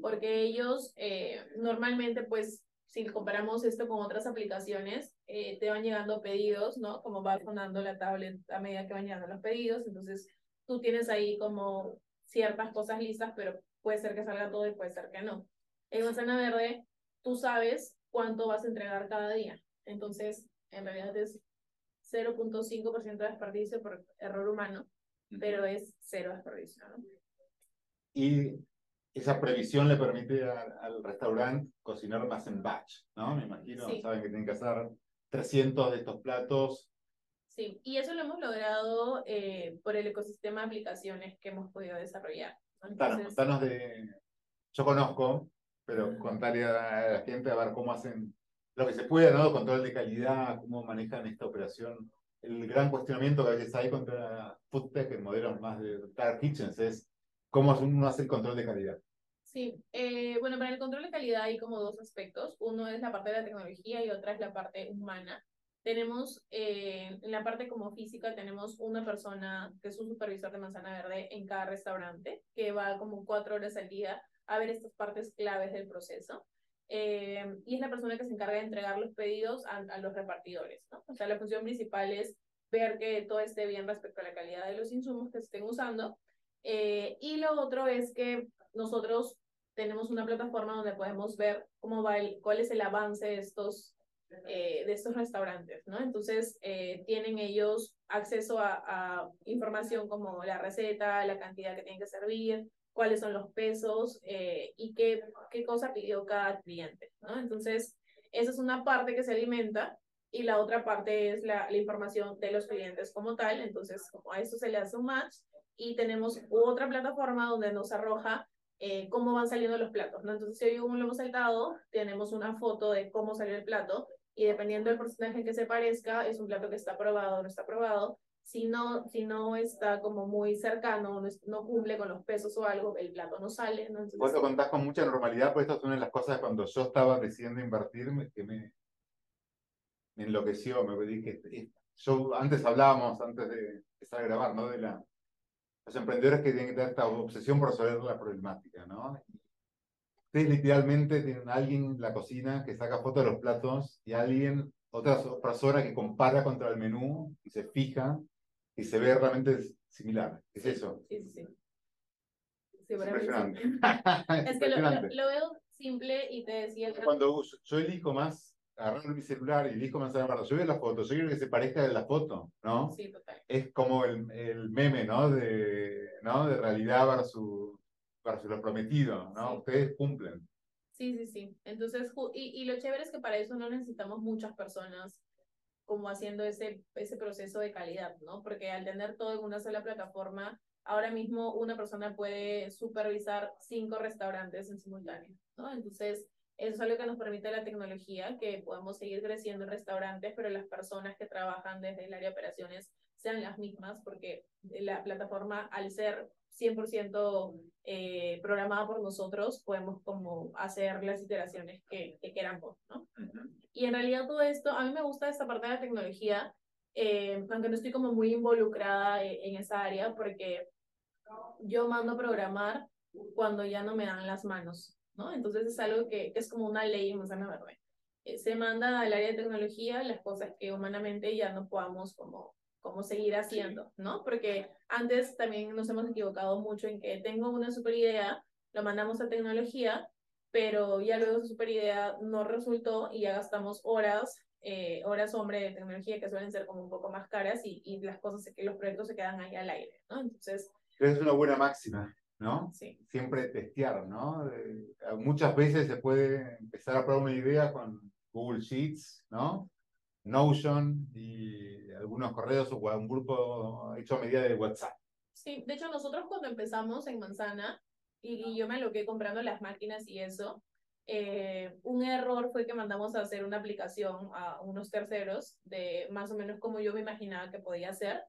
porque ellos eh, normalmente, pues, si comparamos esto con otras aplicaciones, eh, te van llegando pedidos, ¿no? Como va sonando la tablet a medida que van llegando los pedidos, entonces tú tienes ahí como ciertas cosas listas, pero puede ser que salga todo y puede ser que no. En Manzana Verde, tú sabes cuánto vas a entregar cada día, entonces en realidad es 0.5% de desperdicio por error humano, pero es cero desperdicio, ¿no? Y esa previsión le permite a- al restaurante cocinar más en batch, ¿no? Me imagino, Sí. saben que tienen que hacer 300 de estos platos. Sí, y eso lo hemos logrado eh, por el ecosistema de aplicaciones que hemos podido desarrollar. ¿no? Contanos, contanos de... Yo conozco, pero contarle a la gente a ver cómo hacen lo que se puede, ¿no? Control de calidad, cómo manejan esta operación. El gran cuestionamiento que a veces hay contra FoodTech en modelos más de Dark Kitchens es cómo uno hace el control de calidad. Sí, eh, bueno, para el control de calidad hay como dos aspectos. Uno es la parte de la tecnología y otra es la parte humana. Tenemos eh, en la parte como física, tenemos una persona que es un supervisor de manzana verde en cada restaurante, que va como cuatro horas al día a ver estas partes claves del proceso. Eh, y es la persona que se encarga de entregar los pedidos a, a, los repartidores, ¿no? O sea, la función principal es ver que todo esté bien respecto a la calidad de los insumos que estén usando. Eh, y lo otro es que nosotros tenemos una plataforma donde podemos ver cómo va el, cuál es el avance de estos eh, de estos restaurantes, ¿no? Entonces, eh, tienen ellos acceso a, a, información como la receta, la cantidad que tienen que servir, cuáles son los pesos eh, y qué, qué cosa pidió cada cliente, ¿no? Entonces, esa es una parte que se alimenta y la otra parte es la, la información de los clientes como tal. Entonces, como a eso se le hace un match y tenemos otra plataforma donde nos arroja cómo van saliendo los platos, ¿no? Entonces, si hoy uno lo hemos saltado, tenemos una foto de cómo salió el plato y dependiendo del porcentaje que se parezca, es un plato que está aprobado o no está aprobado. Si no, si no está como muy cercano, no, no cumple con los pesos o algo, el plato no sale. ¿no? Entonces, Vos lo contás con mucha normalidad, pues esta es una de las cosas cuando yo estaba decidiendo invertir que me, me enloqueció. Me que yo antes hablábamos, antes de empezar a grabar, ¿no? De la, los emprendedores que tienen que tener esta obsesión por resolver la problemática, ¿no? Ustedes literalmente tienen a alguien en la cocina que saca fotos de los platos y alguien, otra persona que compara contra el menú y se fija y se ve realmente similar. ¿Es eso? Sí, sí, sí. sí impresionante. es que lo, lo, lo, veo simple y te decía... Cuando yo elijo más agarrar mi celular y elijo manzana verde, yo veo la foto, yo quiero que se parezca a la foto, ¿no? Sí, total. Es como el, el meme, ¿no? De, ¿no? de realidad versus para lo prometido, ¿no? Sí. Ustedes cumplen. Sí, sí, sí. Entonces, y, y lo chévere es que para eso no necesitamos muchas personas como haciendo ese, ese proceso de calidad, ¿no? Porque al tener todo en una sola plataforma, ahora mismo una persona puede supervisar cinco restaurantes en simultáneo, ¿no? Entonces, eso es algo que nos permite la tecnología, que podemos seguir creciendo en restaurantes, pero las personas que trabajan desde el área de operaciones sean las mismas, porque la plataforma, al ser 100% eh, programada por nosotros, podemos como hacer las iteraciones que, que queramos, ¿no? Uh -huh. Y en realidad todo esto, a mí me gusta esta parte de la tecnología, eh, aunque no estoy como muy involucrada en, en esa área, porque yo mando a programar cuando ya no me dan las manos, ¿no? Entonces es algo que, que es como una ley en Manzana Verde. Eh, se manda al área de tecnología las cosas que humanamente ya no podamos como cómo seguir haciendo, ¿no? Porque antes también nos hemos equivocado mucho en que tengo una super idea, lo mandamos a tecnología, pero ya luego esa super idea no resultó y ya gastamos horas, eh, horas hombre de tecnología que suelen ser como un poco más caras y, y las cosas, los proyectos se quedan ahí al aire, ¿no? Entonces... Es una buena máxima, ¿no? Sí. Siempre testear, ¿no? Eh, muchas veces se puede empezar a probar una idea con Google Sheets, ¿no? Notion y algunos correos o un grupo hecho a medida de WhatsApp. Sí, de hecho nosotros cuando empezamos en Manzana y, y yo me aloqué comprando las máquinas y eso, eh, un error fue que mandamos a hacer una aplicación a unos terceros de más o menos como yo me imaginaba que podía ser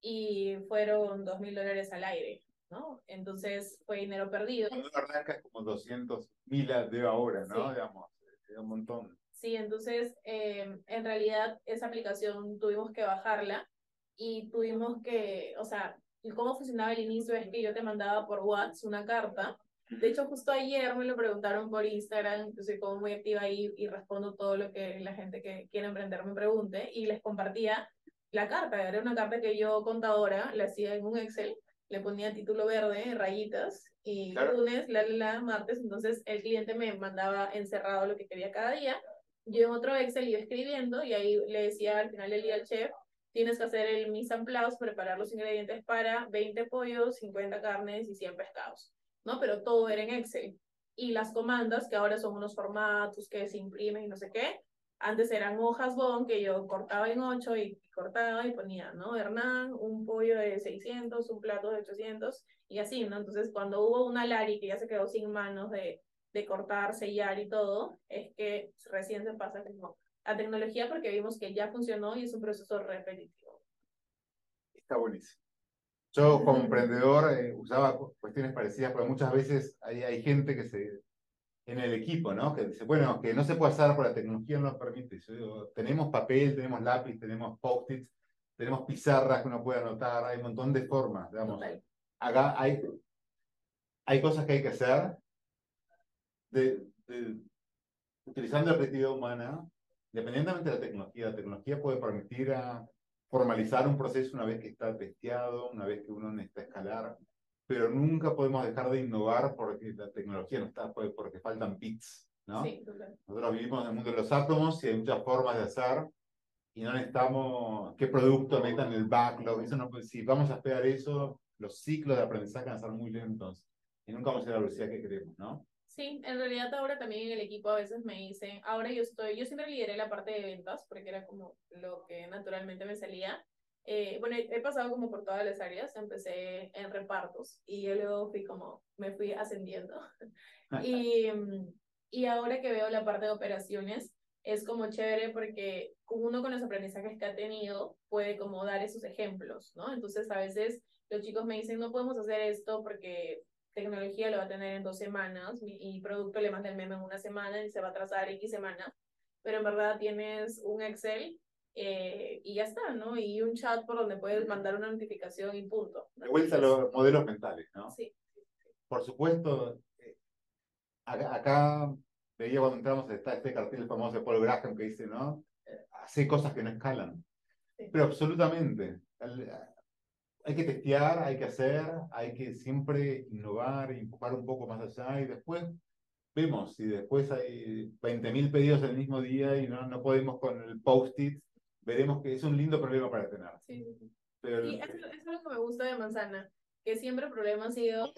y fueron dos mil dólares al aire, ¿no? Entonces fue dinero perdido. Cuando arrancas como 200 mil de ahora, ¿no? Sí. Digamos, es un montón. Sí, entonces eh, en realidad esa aplicación tuvimos que bajarla y tuvimos que, o sea, cómo funcionaba el inicio es que yo te mandaba por WhatsApp una carta. De hecho, justo ayer me lo preguntaron por Instagram, yo soy como muy activa ahí y respondo todo lo que la gente que quiere emprender me pregunte y les compartía la carta. Era una carta que yo, contadora, la hacía en un Excel, le ponía título verde, rayitas, y claro. lunes, la, la, martes, entonces el cliente me mandaba encerrado lo que quería cada día yo en otro Excel iba escribiendo y ahí le decía al final del día al chef, tienes que hacer el mise en place, preparar los ingredientes para 20 pollos, 50 carnes y 100 pescados, ¿no? Pero todo era en Excel. Y las comandas, que ahora son unos formatos que se imprimen y no sé qué, antes eran hojas bon que yo cortaba en 8 y cortaba y ponía, ¿no? Hernán, un pollo de 600, un plato de 800 y así, ¿no? Entonces, cuando hubo una Lari que ya se quedó sin manos de de cortar, sellar y todo, es que recién se pasa como a tecnología porque vimos que ya funcionó y es un proceso repetitivo. Está buenísimo. Yo como emprendedor eh, usaba cuestiones parecidas, pero muchas veces hay, hay gente que se en el equipo, ¿no? Que dice, bueno, que no se puede hacer porque la tecnología no nos permite. tenemos papel, tenemos lápiz, tenemos post-its, tenemos pizarras que uno puede anotar, hay un montón de formas, digamos. Acá hay, hay cosas que hay que hacer de, utilizando la creatividad humana, independientemente de la tecnología. La tecnología puede permitir a formalizar un proceso una vez que está testeado, una vez que uno necesita escalar, pero nunca podemos dejar de innovar porque la tecnología no está, porque faltan bits, ¿no? Sí, Nosotros vivimos en el mundo de los átomos y hay muchas formas de hacer y no necesitamos qué producto metan en el backlog. Eso no, si vamos a esperar eso, los ciclos de aprendizaje van a ser muy lentos y nunca vamos a ir a la velocidad que queremos, ¿no? Sí, en realidad ahora también en el equipo a veces me dicen, ahora yo estoy, yo siempre lideré la parte de ventas porque era como lo que naturalmente me salía. Eh, bueno, he pasado como por todas las áreas, empecé en repartos y yo luego fui como, me fui ascendiendo. y, y ahora que veo la parte de operaciones, es como chévere porque uno con los aprendizajes que ha tenido puede como dar esos ejemplos, ¿no? Entonces a veces los chicos me dicen, no podemos hacer esto porque tecnología lo va a tener en dos semanas y producto le manda el meme en una semana y se va a trazar X semana, pero en verdad tienes un Excel eh, y ya está, ¿no? Y un chat por donde puedes mandar una notificación y punto. De vuelta a los modelos mentales, ¿no? Sí. Por supuesto, eh, acá veía cuando entramos está este cartel famoso de Paul Graham que dice, ¿no? Hace cosas que no escalan. Pero absolutamente hay que testear, hay que hacer, hay que siempre innovar, empujar un poco más allá y después vemos si después hay 20.000 pedidos el mismo día y no, no podemos con el post-it, veremos que es un lindo problema para tener. Sí, Pero y eso, es lo que me gusta de Manzana, que siempre el problema ha sido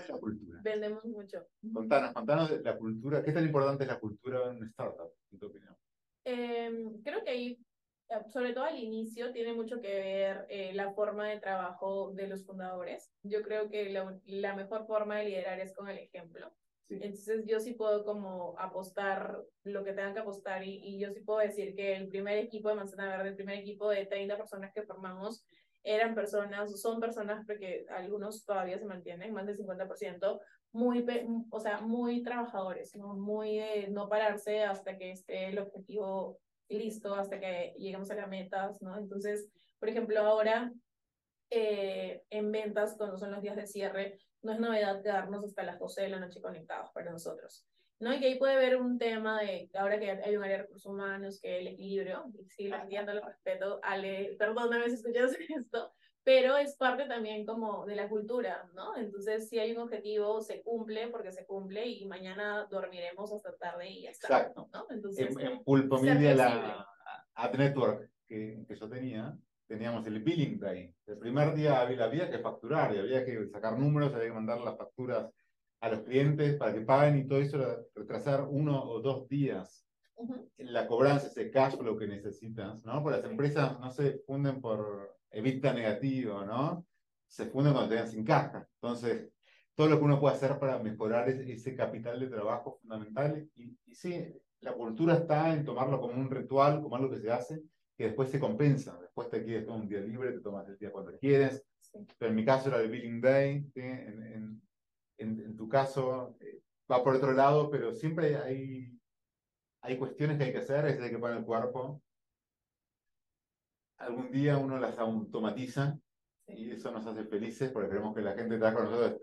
vendemos mucho. Contanos, contanos de la cultura, ¿qué tan importante es la cultura en una startup, en tu opinión? Eh, creo que ahí sobre todo al inicio, tiene mucho que ver eh, la forma de trabajo de los fundadores. Yo creo que la, mejor forma de liderar es con el ejemplo. Entonces yo sí puedo como apostar lo que tengan que apostar y, y, yo sí puedo decir que el primer equipo de Manzana Verde, el primer equipo de 30 personas que formamos, eran personas, son personas porque algunos todavía se mantienen, más del 50%, muy, o sea, muy trabajadores, ¿no? muy de no pararse hasta que esté el objetivo listo hasta que lleguemos a las metas, ¿no? Entonces, por ejemplo, ahora eh, en ventas, cuando son los días de cierre, no es novedad quedarnos hasta las 12 de la noche conectados para nosotros. ¿no? Y que ahí puede haber un tema de, ahora que hay un área de recursos humanos, que el equilibrio, y sí, entiendo, lo respeto, Ale, perdóname si escuchas esto, pero es parte también como de la cultura, ¿no? Entonces, si hay un objetivo, se cumple porque se cumple y mañana dormiremos hasta tarde y ya está. Exacto. ¿no? Entonces, en, en Pulpo Media, la Ad Network que, que, yo tenía, teníamos el billing day. El primer día había, había que facturar y había que sacar números, había que mandar las facturas a los clientes para que paguen y todo eso era retrasar uno o dos días la cobranza, ese cash flow que necesitas, ¿no? Porque las empresas no se funden por evita negativo, ¿no? Se funden cuando te sin caja. Entonces, todo lo que uno puede hacer para mejorar ese, capital de trabajo fundamental. Y, y, sí, la cultura está en tomarlo como un ritual, como algo que se hace, que después se compensa. Después te quieres tomar un día libre, te tomas el día cuando quieres. Pero en mi caso era el Billing Day, en, en, en, tu caso eh, va por otro lado, pero siempre hay, hay cuestiones que hay que hacer, es hay que poner el cuerpo, algún día uno las automatiza y eso nos hace felices porque queremos que la gente que está con nosotros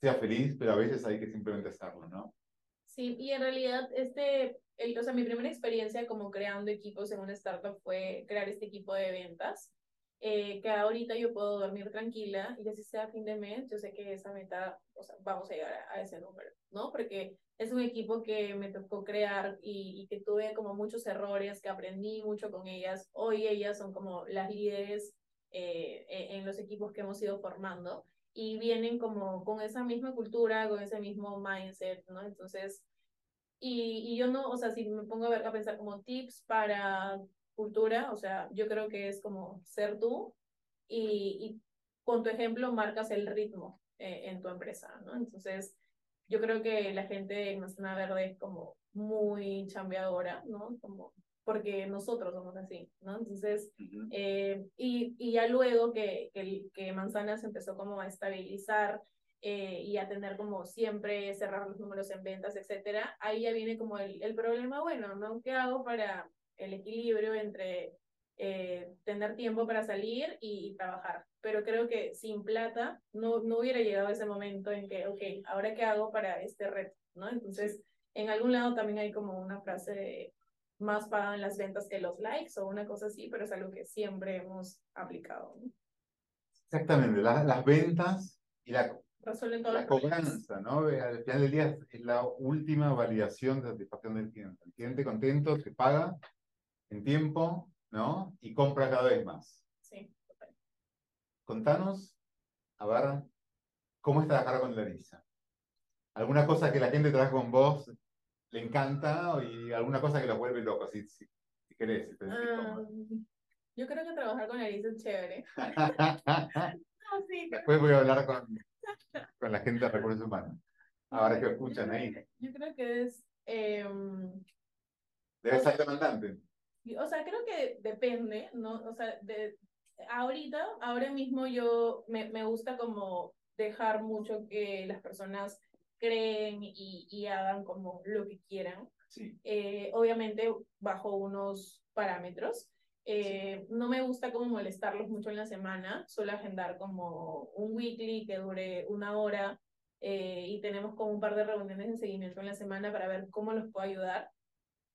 sea feliz, pero a veces hay que simplemente hacerlo, ¿no? Sí, y en realidad, este, el, o sea, mi primera experiencia como creando equipos en una startup fue crear este equipo de ventas, eh, que ahorita yo puedo dormir tranquila y así sea a fin de mes, yo sé que esa meta, o sea, vamos a llegar a ese número, ¿no? Porque es un equipo que me tocó crear y, que tuve como muchos errores, que aprendí mucho con ellas. Hoy ellas son como las líderes eh, e, en los equipos que hemos ido formando y vienen como con esa misma cultura, con ese mismo mindset, ¿no? Entonces, y, y yo no, o sea, si me pongo a, ver, a pensar como tips para cultura, o sea, yo creo que es como ser tú y, y con tu ejemplo marcas el ritmo eh, en tu empresa, ¿no? Entonces, yo creo que la gente en Manzana Verde es como muy chambeadora, ¿no? Como porque nosotros somos así, ¿no? Entonces, eh, y, y ya luego que, que, que Manzana se empezó como a estabilizar eh, y a tener como siempre cerrar los números en ventas, etcétera, ahí ya viene como el, el problema, bueno, ¿no? ¿Qué hago para el equilibrio entre eh, tener tiempo para salir y, trabajar? Pero creo que sin plata no, no hubiera llegado ese momento en que, ok, ¿ahora qué hago para este reto? ¿no? Entonces, en algún lado también hay como una frase de más pagan las ventas que los likes o una cosa así, pero es algo que siempre hemos aplicado. Exactamente, las ventas y la, la cobranza, ¿no? Al final del día es la última validación de satisfacción del cliente. El cliente contento te paga en tiempo, ¿no? Y compra cada vez más. Sí, Contanos, a ver, ¿cómo es trabajar con Larisa? ¿Alguna cosa que la gente trabaja con vos le encanta y alguna cosa que los vuelve locos, si, si, querés. Ah, yo creo que trabajar con Elisa es chévere. Después voy a hablar con, con la gente de recursos humanos. Ahora que escuchan ahí. Yo creo que es... Eh, Debe ser demandante. O sea, creo que depende, ¿no? O sea, de, ahorita, ahora mismo yo me, me gusta como dejar mucho que las personas creen y, y hagan como lo que quieran. Eh, obviamente bajo unos parámetros. Eh, no me gusta como molestarlos mucho en la semana, suelo agendar como un weekly que dure una hora eh, y tenemos como un par de reuniones de seguimiento en la semana para ver cómo los puedo ayudar.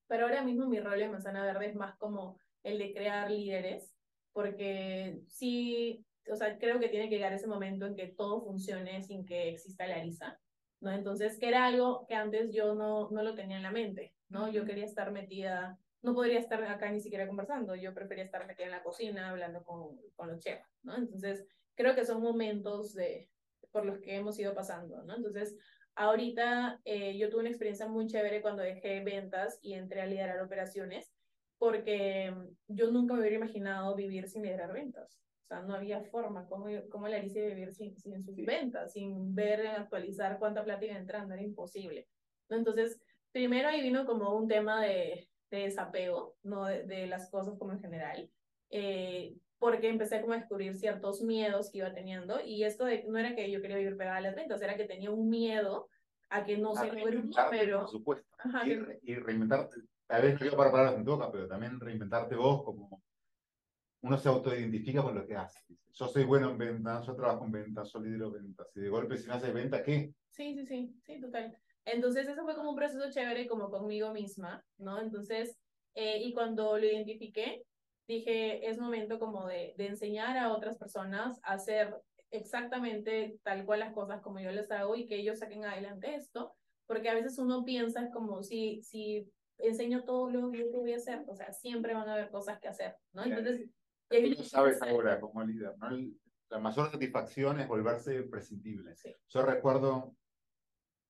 Pero ahora mismo mi rol en Manzana Verde es más como el de crear líderes, porque sí, o sea, creo que tiene que llegar ese momento en que todo funcione sin que exista la lisa. ¿no? Entonces, que era algo que antes yo no, no lo tenía en la mente, ¿no? Yo quería estar metida, no podría estar acá ni siquiera conversando, yo prefería estar metida en la cocina hablando con, con los chefs, ¿no? Entonces, creo que son momentos de, por los que hemos ido pasando, ¿no? Entonces, ahorita eh, yo tuve una experiencia muy chévere cuando dejé ventas y entré a liderar operaciones, porque yo nunca me hubiera imaginado vivir sin liderar ventas. O sea, no había forma, ¿cómo, cómo le hice vivir sin, sin sus ventas, sin ver, actualizar cuánta plata iba entrando? Era imposible. Entonces, primero ahí vino como un tema de, de desapego, ¿no? De, de, las cosas como en general, eh, porque empecé como a descubrir ciertos miedos que iba teniendo, y esto de, no era que yo quería vivir pegada a las ventas, era que tenía un miedo a que no se logre, pero... Por supuesto, y, y, reinventarte, tal vez no para palabras en toca, pero también reinventarte vos como uno se autoidentifica con lo que hace. Yo soy bueno en ventas, yo trabajo en ventas, yo lidero ventas. Y de golpe, si no haces venta, ¿qué? Sí, sí, sí, sí, total. Entonces, eso fue como un proceso chévere, como conmigo misma, ¿no? Entonces, eh, y cuando lo identifiqué, dije, es momento como de, de enseñar a otras personas a hacer exactamente tal cual las cosas como yo les hago y que ellos saquen adelante esto, porque a veces uno piensa como si, si enseño todo lo que yo voy a hacer, o sea, siempre van a haber cosas que hacer, ¿no? Entonces, Tú sabes ahora como líder, ¿no? La mayor satisfacción es volverse prescindible. Yo recuerdo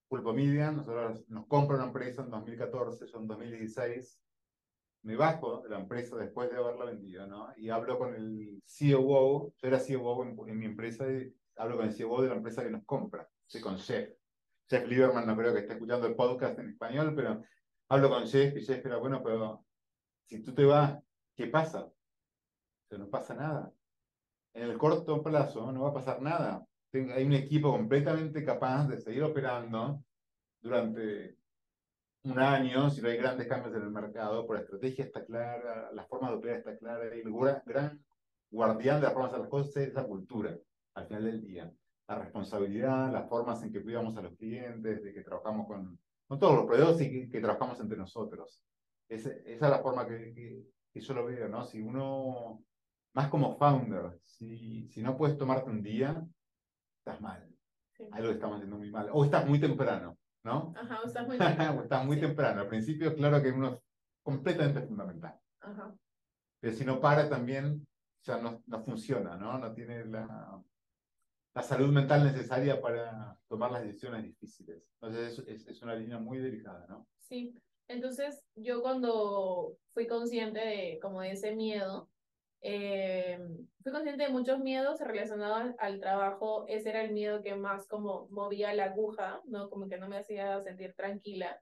Pulpo Media, nosotros nos compra una empresa en 2014, yo en 2016 me bajo de la empresa después de haberla vendido, ¿no? Y hablo con el COO, yo era COO en, en mi empresa y hablo con el COO de la empresa que nos compra, sí, con Jeff. Jeff Lieberman no creo que esté escuchando el podcast en español, pero hablo con Jeff y Jeff era, bueno, pero si tú te vas, ¿qué pasa? no pasa nada. En el corto plazo no va a pasar nada. Hay un equipo completamente capaz de seguir operando durante un año, si no hay grandes cambios en el mercado, por la estrategia está clara, la forma de operar está clara, y el gran guardián de las formas de las cosas es la cultura, al final del día. La responsabilidad, las formas en que cuidamos a los clientes, de que trabajamos con, con todos los proveedores y que, trabajamos entre nosotros. esa es la forma que, que, que, yo lo veo, ¿no? Si uno más como founder, si, si no puedes tomarte un día, estás mal. Algo estamos haciendo muy mal. O estás muy temprano, ¿no? Ajá, o estás muy temprano. o estás muy temprano. Al principio, claro que uno es completamente fundamental. Ajá. Pero si no para también, ya no, no funciona, ¿no? No tiene la, la salud mental necesaria para tomar las decisiones difíciles. Entonces es, es, es una línea muy delicada, ¿no? Sí. Entonces, yo cuando fui consciente de como de ese miedo, eh, fui consciente de muchos miedos relacionados al trabajo. Ese era el miedo que más como movía la aguja, ¿no? Como que no me hacía sentir tranquila.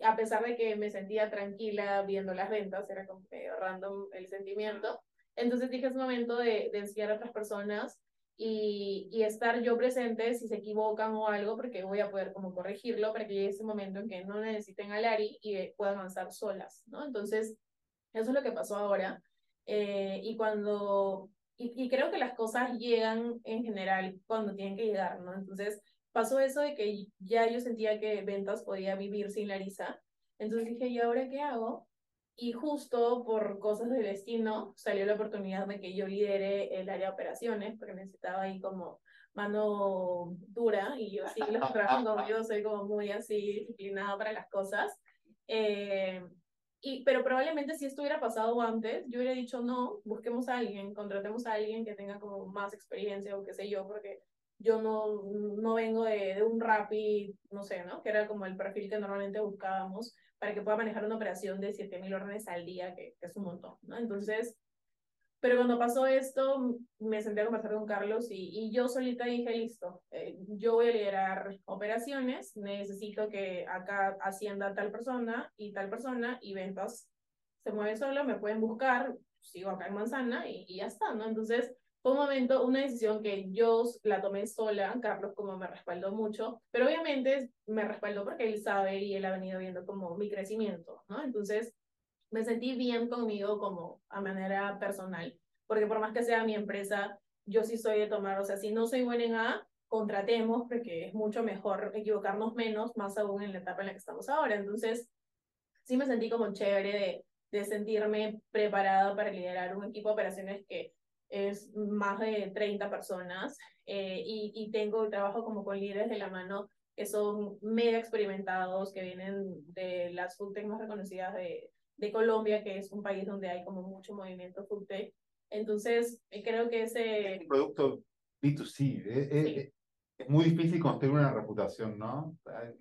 A pesar de que me sentía tranquila viendo las ventas, era como random el sentimiento. Entonces dije, es momento de, de enseñar a otras personas y, y, estar yo presente si se equivocan o algo, porque voy a poder como corregirlo para que llegue ese momento en que no necesiten a Lari y puedan avanzar solas, ¿no? Entonces, eso es lo que pasó ahora. Eh, y cuando, y, y, creo que las cosas llegan en general cuando tienen que llegar, ¿no? Entonces, pasó eso de que ya yo sentía que ventas podía vivir sin Larisa. Entonces dije, ¿y ahora qué hago? Y justo por cosas del destino salió la oportunidad de que yo lidere el área de operaciones, porque necesitaba ahí como mano dura y yo sí, los trabajo como yo soy como muy así disciplinada para las cosas. Eh, y, pero probablemente si esto hubiera pasado antes, yo hubiera dicho no, busquemos a alguien, contratemos a alguien que tenga como más experiencia o qué sé yo, porque yo no, no vengo de, un y no sé, ¿no? Que era como el perfil que normalmente buscábamos para que pueda manejar una operación de 7.000 órdenes al día, que, que, es un montón, ¿no? Entonces, pero cuando pasó esto, me senté a conversar con Carlos y, y yo solita dije, listo, eh, yo voy a liderar operaciones, necesito que acá Hacienda tal persona y tal persona y ventas se mueve solo, me pueden buscar, sigo acá en Manzana y, y ya está, ¿no? Entonces, fue un momento, una decisión que yo la tomé sola, Carlos como me respaldó mucho, pero obviamente me respaldó porque él sabe y él ha venido viendo como mi crecimiento, ¿no? Entonces me sentí bien conmigo como a manera personal, porque por más que sea mi empresa, yo sí soy de tomar, o sea, si no soy buena en A, contratemos porque es mucho mejor equivocarnos menos, más aún en la etapa en la que estamos ahora. Entonces, sí me sentí como chévere de, de sentirme preparada para liderar un equipo de operaciones que es más de 30 personas eh, y, y tengo trabajo como con líderes de la mano que son mega experimentados, que vienen de las foodtech más reconocidas de, de Colombia, que es un país donde hay como mucho movimiento foodtech. Entonces, eh, creo que ese... producto B2C, eh, es muy difícil construir una reputación, ¿no?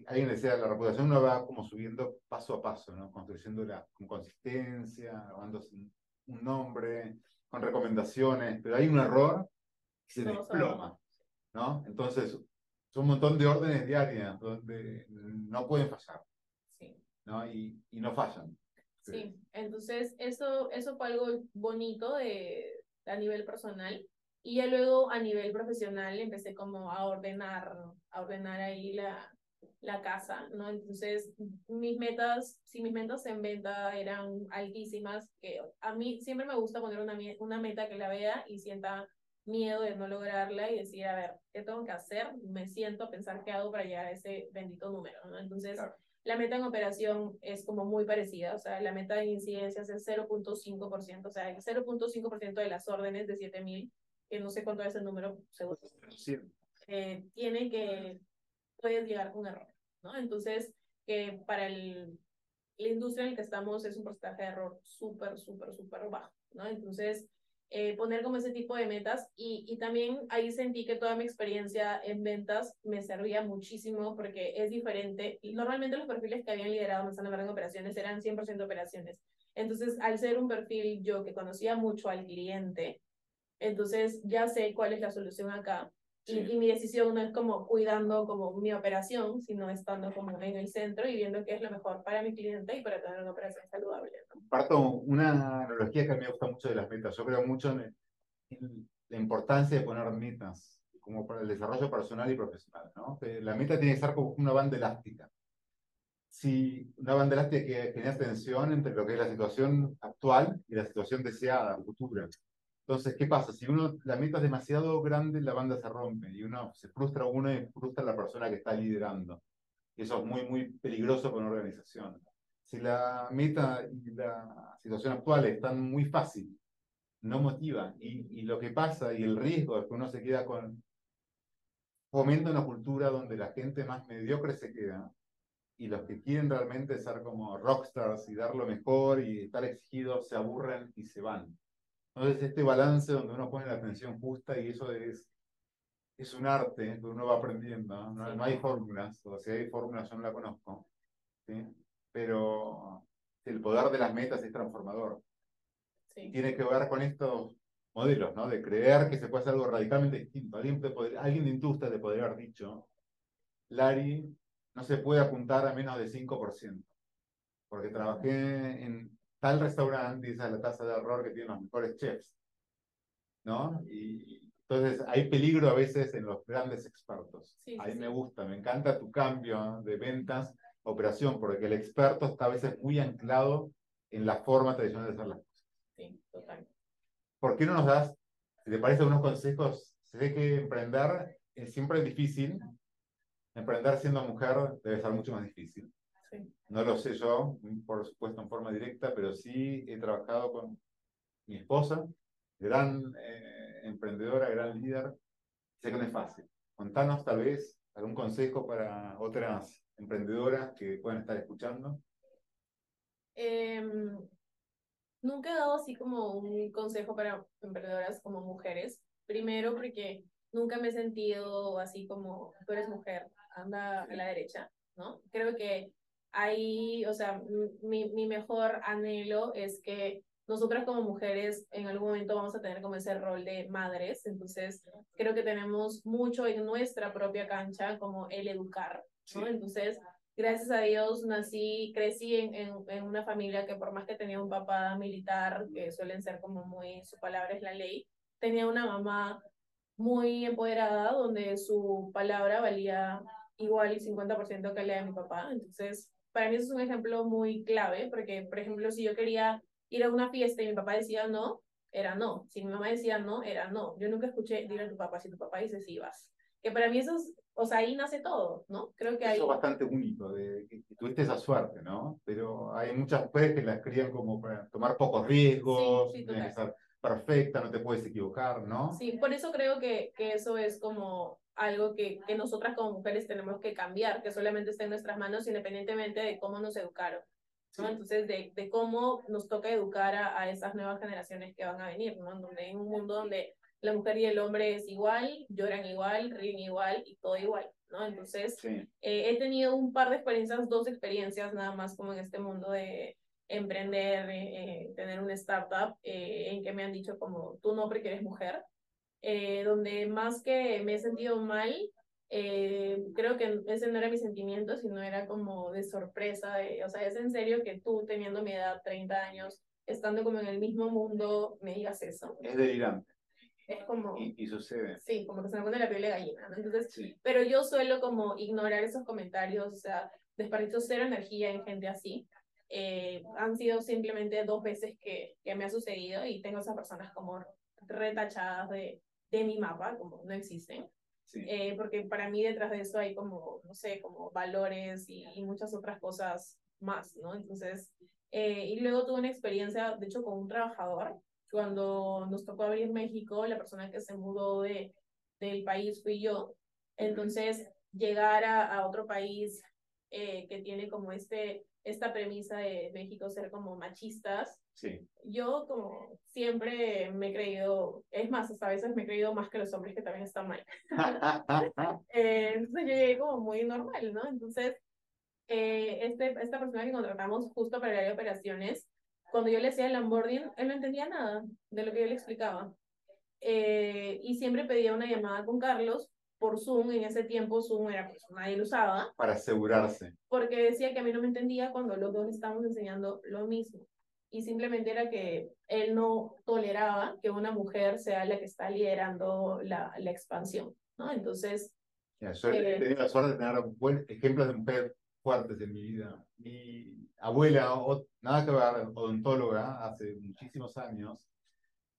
Alguien decía, la reputación uno va como subiendo paso a paso, ¿no? Construyéndola con consistencia, grabándose un nombre, con recomendaciones, pero hay un error y se desploma, ¿no? Entonces, son un montón de órdenes diarias donde no pueden fallar, sí. ¿no? Y, y no fallan. Sí, entonces eso, eso fue algo bonito de, a nivel personal. Y ya luego a nivel profesional empecé como a ordenar, a ordenar ahí la, la casa, ¿no? Entonces, mis metas, si mis metas en venta eran altísimas, que a mí siempre me gusta poner una, una meta que la vea y sienta miedo de no lograrla y decir, a ver, ¿qué tengo que hacer? Me siento a pensar qué hago para llegar a ese bendito número, ¿no? Entonces, la meta en operación es como muy parecida, o sea, la meta de incidencias es 0.5%, o sea, el 0.5% de las órdenes de 7000, que no sé cuánto es el número seguro, eh, tiene que puedes llegar con error, ¿no? Entonces, eh, para el, la industria en la que estamos es un porcentaje de error súper, súper, súper bajo, ¿no? Entonces, eh, poner como ese tipo de metas y, y también ahí sentí que toda mi experiencia en ventas me servía muchísimo porque es diferente. Y normalmente los perfiles que habían liderado Manzana Verde en operaciones eran 100% operaciones. Entonces, al ser un perfil yo que conocía mucho al cliente, entonces ya sé cuál es la solución acá y, mi decisión no es como cuidando como mi operación, sino estando como en el centro y viendo qué es lo mejor para mi cliente y para tener una operación saludable. Parto una analogía que a mí me gusta mucho de las metas. Yo creo mucho en, la importancia de poner metas como para el desarrollo personal y profesional. ¿no? La meta tiene que ser como una banda elástica. Si una banda elástica que genera tensión entre lo que es la situación actual y la situación deseada, futura. Entonces, ¿qué pasa? Si uno, la meta es demasiado grande, la banda se rompe y uno se frustra uno y frustra a la persona que está liderando. Y eso es muy, muy peligroso para una organización. Si la meta y la situación actual están muy fácil, no motiva. Y, y lo que pasa y el riesgo es que uno se queda con fomenta una cultura donde la gente más mediocre se queda y los que quieren realmente ser como rockstars y dar lo mejor y estar exigidos se aburren y se van. Entonces, este balance donde uno pone la atención justa y eso es, es un arte que uno va aprendiendo. No, no hay fórmulas, o si hay fórmulas yo no la conozco. ¿sí? Pero el poder de las metas es transformador. Sí. Tiene que ver con estos modelos, ¿no? De creer que se puede hacer algo radicalmente distinto. Alguien, de, alguien de industria te podría haber dicho, Lari, no se puede apuntar a menos de 5%, porque trabajé en tal restaurante y esa es la tasa de error que tienen los mejores chefs. ¿No? Y, Entonces, hay peligro a veces en los grandes expertos. Sí, Ahí sí. me gusta, me encanta tu cambio de ventas, operación, porque el experto está a veces muy anclado en la forma tradicional de hacer las cosas. Sí, total. ¿Por qué no nos das, si te parece, unos consejos? Sé que emprender es siempre difícil. Emprender siendo mujer debe ser mucho más difícil. Sí. No lo sé yo, por supuesto, en forma directa, pero sí he trabajado con mi esposa, gran eh, emprendedora, gran líder. Sé que no es fácil. Contanos tal vez algún consejo para otras emprendedoras que puedan estar escuchando. Em, nunca he dado así como un consejo para emprendedoras como mujeres. Primero porque nunca me he sentido así como tú eres mujer, anda a la derecha, ¿no? Creo que ahí, o sea, mi, mi mejor anhelo es que nosotras como mujeres en algún momento vamos a tener como ese rol de madres, entonces creo que tenemos mucho en nuestra propia cancha como el educar, ¿no? Sí. Entonces, gracias a Dios nací, crecí en, en, en una familia que por más que tenía un papá militar, que suelen ser como muy, su palabra es la ley, tenía una mamá muy empoderada, donde su palabra valía igual y 50% que la de mi papá. Entonces, para mí eso es un ejemplo muy clave, porque, por ejemplo, si yo quería ir a una fiesta y mi papá decía no, era no. Si mi mamá decía no, era no. Yo nunca escuché, dile a tu papá, si tu papá dice sí, vas. Que para mí eso es, o sea, ahí nace todo, ¿no? Creo que ahí... Eso es bastante único, de, que, que tuviste esa suerte, ¿no? Pero hay muchas mujeres que las crían como para tomar pocos riesgos, Sí, sí, tienes que ser perfecta, no te puedes equivocar, ¿no? Sí, por eso creo que, que eso es como algo que, que nosotras como mujeres tenemos que cambiar, que solamente está en nuestras manos independientemente de cómo nos educaron. ¿no? Sí. Entonces, de, de cómo nos toca educar a, a esas nuevas generaciones que van a venir, ¿no? Donde en un mundo donde la mujer y el hombre es igual, lloran igual, ríen igual y todo igual, ¿no? Entonces, Sí. eh, he tenido un par de experiencias, dos experiencias nada más como en este mundo de emprender, eh, eh, tener una startup, eh, en que me han dicho como, tú no porque eres mujer, donde más que me he sentido mal, creo que ese no era mi sentimiento, sino era como de sorpresa, de, o sea, es en serio que tú teniendo mi edad, 30 años, estando como en el mismo mundo, me digas eso. Es delirante. Es como, Y, y sucede. sí, como que se me pone la piel de gallina, ¿no? Entonces, Sí. pero yo suelo como ignorar esos comentarios, o sea, desperdicio cero energía en gente así. Eh, han sido simplemente dos veces que, que me ha sucedido y tengo esas personas como retachadas de, de mi mapa, como no existen. Sí. Eh, porque para mí detrás de eso hay como, no sé, como valores y, y muchas otras cosas más, ¿no? Entonces, eh, y luego tuve una experiencia, de hecho, con un trabajador, cuando nos tocó abrir México, la persona que se mudó de, del país fui yo. Entonces, llegar a, a otro país eh, que tiene como este, esta premisa de México ser como machistas, Sí. yo como siempre me he creído, es más, hasta a veces me he creído más que los hombres que también están mal. Eh, entonces yo llegué como muy normal, ¿no? Entonces, eh, este, esta persona que contratamos justo para el área de operaciones, cuando yo le hacía el onboarding, él no entendía nada de lo que yo le explicaba. Eh, y siempre pedía una llamada con Carlos por Zoom, en ese tiempo Zoom era pues nadie lo usaba, Para asegurarse. porque decía que a mí no me entendía cuando los dos estábamos enseñando lo mismo. Y simplemente era que él no toleraba que una mujer sea la que está liderando la, la expansión, ¿no? Entonces, Ya, yo he Eh. tenido la suerte de tener buen, ejemplos de mujeres fuertes en mi vida. Mi abuela, o- nada que ver, odontóloga, hace muchísimos años,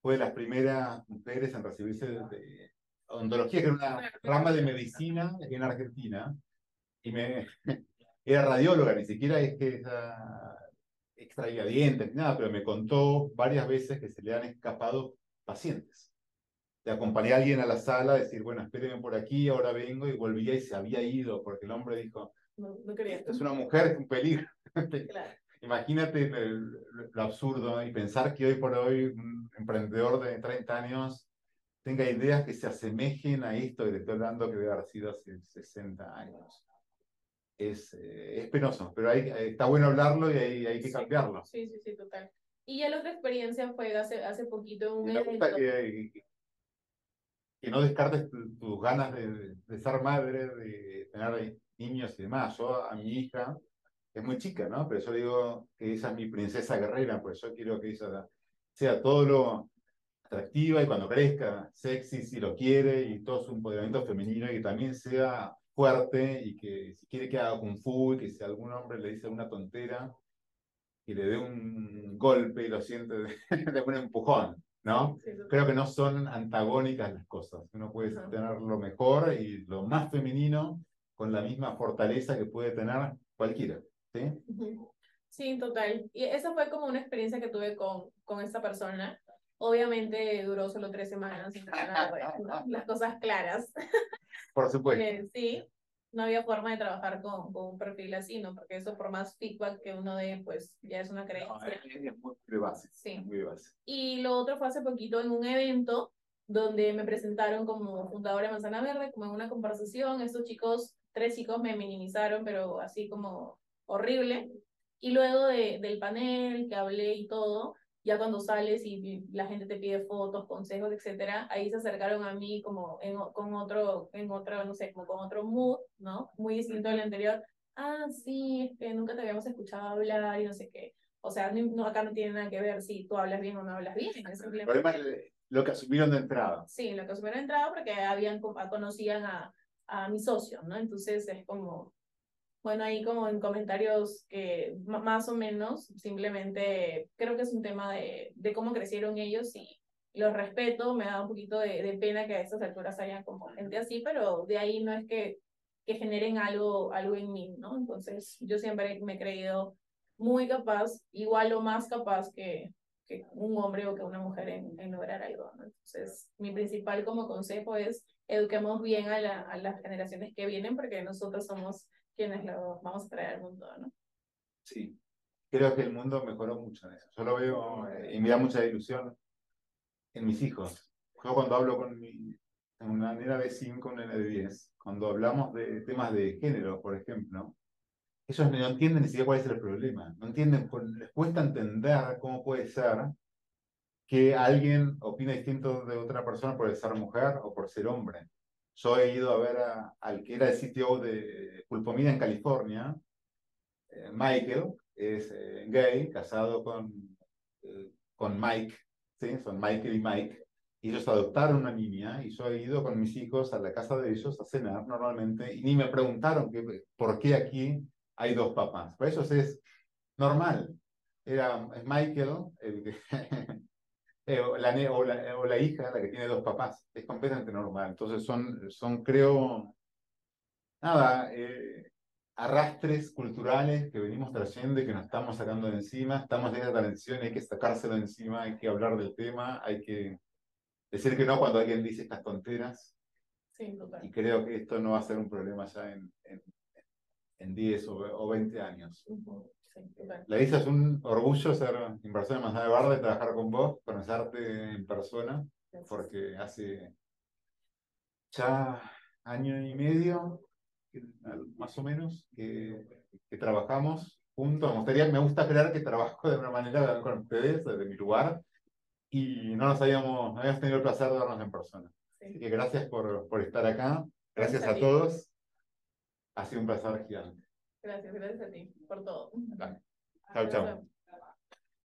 fue de las primeras mujeres en recibirse de, de odontología, que era una rama de medicina en Argentina. Y me, era radióloga, ni siquiera es que esa- extraía dientes, nada, pero me contó varias veces que se le han escapado pacientes. Le acompañé a alguien a la sala decir, bueno, espéreme por aquí, ahora vengo, y volvía y se había ido, porque el hombre dijo, no, no quería. es una mujer, es un peligro. Claro. Imagínate lo absurdo y pensar que hoy por hoy un emprendedor de 30 años tenga ideas que se asemejen a esto que te estoy hablando que debe haber sido hace 60 años. Es, eh, es penoso, pero hay, eh, está bueno hablarlo y hay, hay que Sí. cambiarlo. Sí, sí, sí, total. Y ya la otra experiencia fue hace, hace poquito un evento. que, que no descartes tu- tus ganas de, de ser madre, de tener niños y demás. Yo a mi hija, es muy chica, ¿no? Pero yo digo que ella es mi princesa guerrera, pues yo quiero que ella sea todo lo, atractiva y cuando crezca, sexy si lo quiere y todo su empoderamiento femenino y que también sea fuerte y que si quiere que haga kung fu y que si algún hombre le dice una tontera, que le dé un golpe y lo siente de, de un empujón, ¿no? Creo que no son antagónicas las cosas. Uno puede tener lo mejor y lo más femenino con la misma fortaleza que puede tener cualquiera, ¿sí? Sí, total. Y esa fue como una experiencia que tuve con, con esta persona. Obviamente duró solo tres semanas, las cosas claras. Por supuesto. Eh, sí, no había forma de trabajar con, con, un perfil así, ¿no? Porque eso por más feedback que uno dé, pues ya es una creencia. No, es, muy base. Sí. Muy base. Y lo otro fue hace poquito en un evento donde me presentaron como fundadora de Manzana Verde, como en una conversación. Estos chicos, tres chicos me minimizaron, pero así como horrible. Y luego de, del panel que hablé y todo, ya cuando sales y la gente te pide fotos, consejos, etcétera, ahí se acercaron a mí como en, con otro, en otro, no sé, como con otro mood, ¿no? Muy distinto al anterior. Ah, sí, es que nunca te habíamos escuchado hablar y no sé qué. O sea, no, acá no tiene nada que ver si tú hablas bien o no hablas bien. Es lo que asumieron de entrada. Sí, lo que asumieron de entrada porque habían, conocían a, a mi socio, ¿no? Entonces es como, bueno, ahí como en comentarios que más o menos, simplemente creo que es un tema de, de cómo crecieron ellos y los respeto, me da un poquito de, de, pena que a estas alturas hayan como gente así, pero de ahí no es que, que generen algo, algo en mí, ¿no? Entonces yo siempre me he creído muy capaz, igual o más capaz que, que un hombre o que una mujer en, en lograr algo, ¿no? Entonces mi principal como consejo es eduquemos bien a, la, a las generaciones que vienen porque nosotros somos quienes lo vamos a traer al mundo, ¿no? Sí, creo que el mundo mejoró mucho en eso. Yo lo veo eh, y me da mucha ilusión en mis hijos. Yo cuando hablo con mi, una nena de 5, una nena de 10, cuando hablamos de temas de género, por ejemplo, ellos no entienden ni siquiera cuál es el problema. No entienden, les cuesta entender cómo puede ser que alguien opine distinto de otra persona por ser mujer o por ser hombre. Yo he ido a ver al que era el sitio de Pulpomida en California, eh, Michael, es eh, gay, casado con, eh, con Mike, ¿sí? son Michael y Mike, ellos adoptaron una niña y yo he ido con mis hijos a la casa de ellos a cenar normalmente y ni me preguntaron que, por qué aquí hay dos papás. Para ellos es normal. Era Michael, el que Eh, o, la, o, la, o, la, hija, la que tiene dos papás, es completamente normal. Entonces son, son creo, nada, eh, arrastres culturales que venimos trayendo y que nos estamos sacando de encima. Estamos en esta transición, hay que sacárselo de encima, hay que hablar del tema, hay que decir que no cuando alguien dice estas tonteras. Sí, y creo que esto no va a ser un problema ya en, en, en 10 o, o 20 años. La Isa es un orgullo ser inversor en Manzana de Barda y trabajar con vos, conocerte en persona, porque hace ya año y medio, más o menos, que, que trabajamos juntos. Me, gustaría, me gusta creer que trabajo de una manera con ustedes, desde mi lugar, y no nos habíamos, no habíamos tenido el placer de vernos en persona. Así que gracias por, por estar acá. Gracias, a todos. Ha sido un placer gigante. Gracias, gracias a ti por todo. Chao, chao.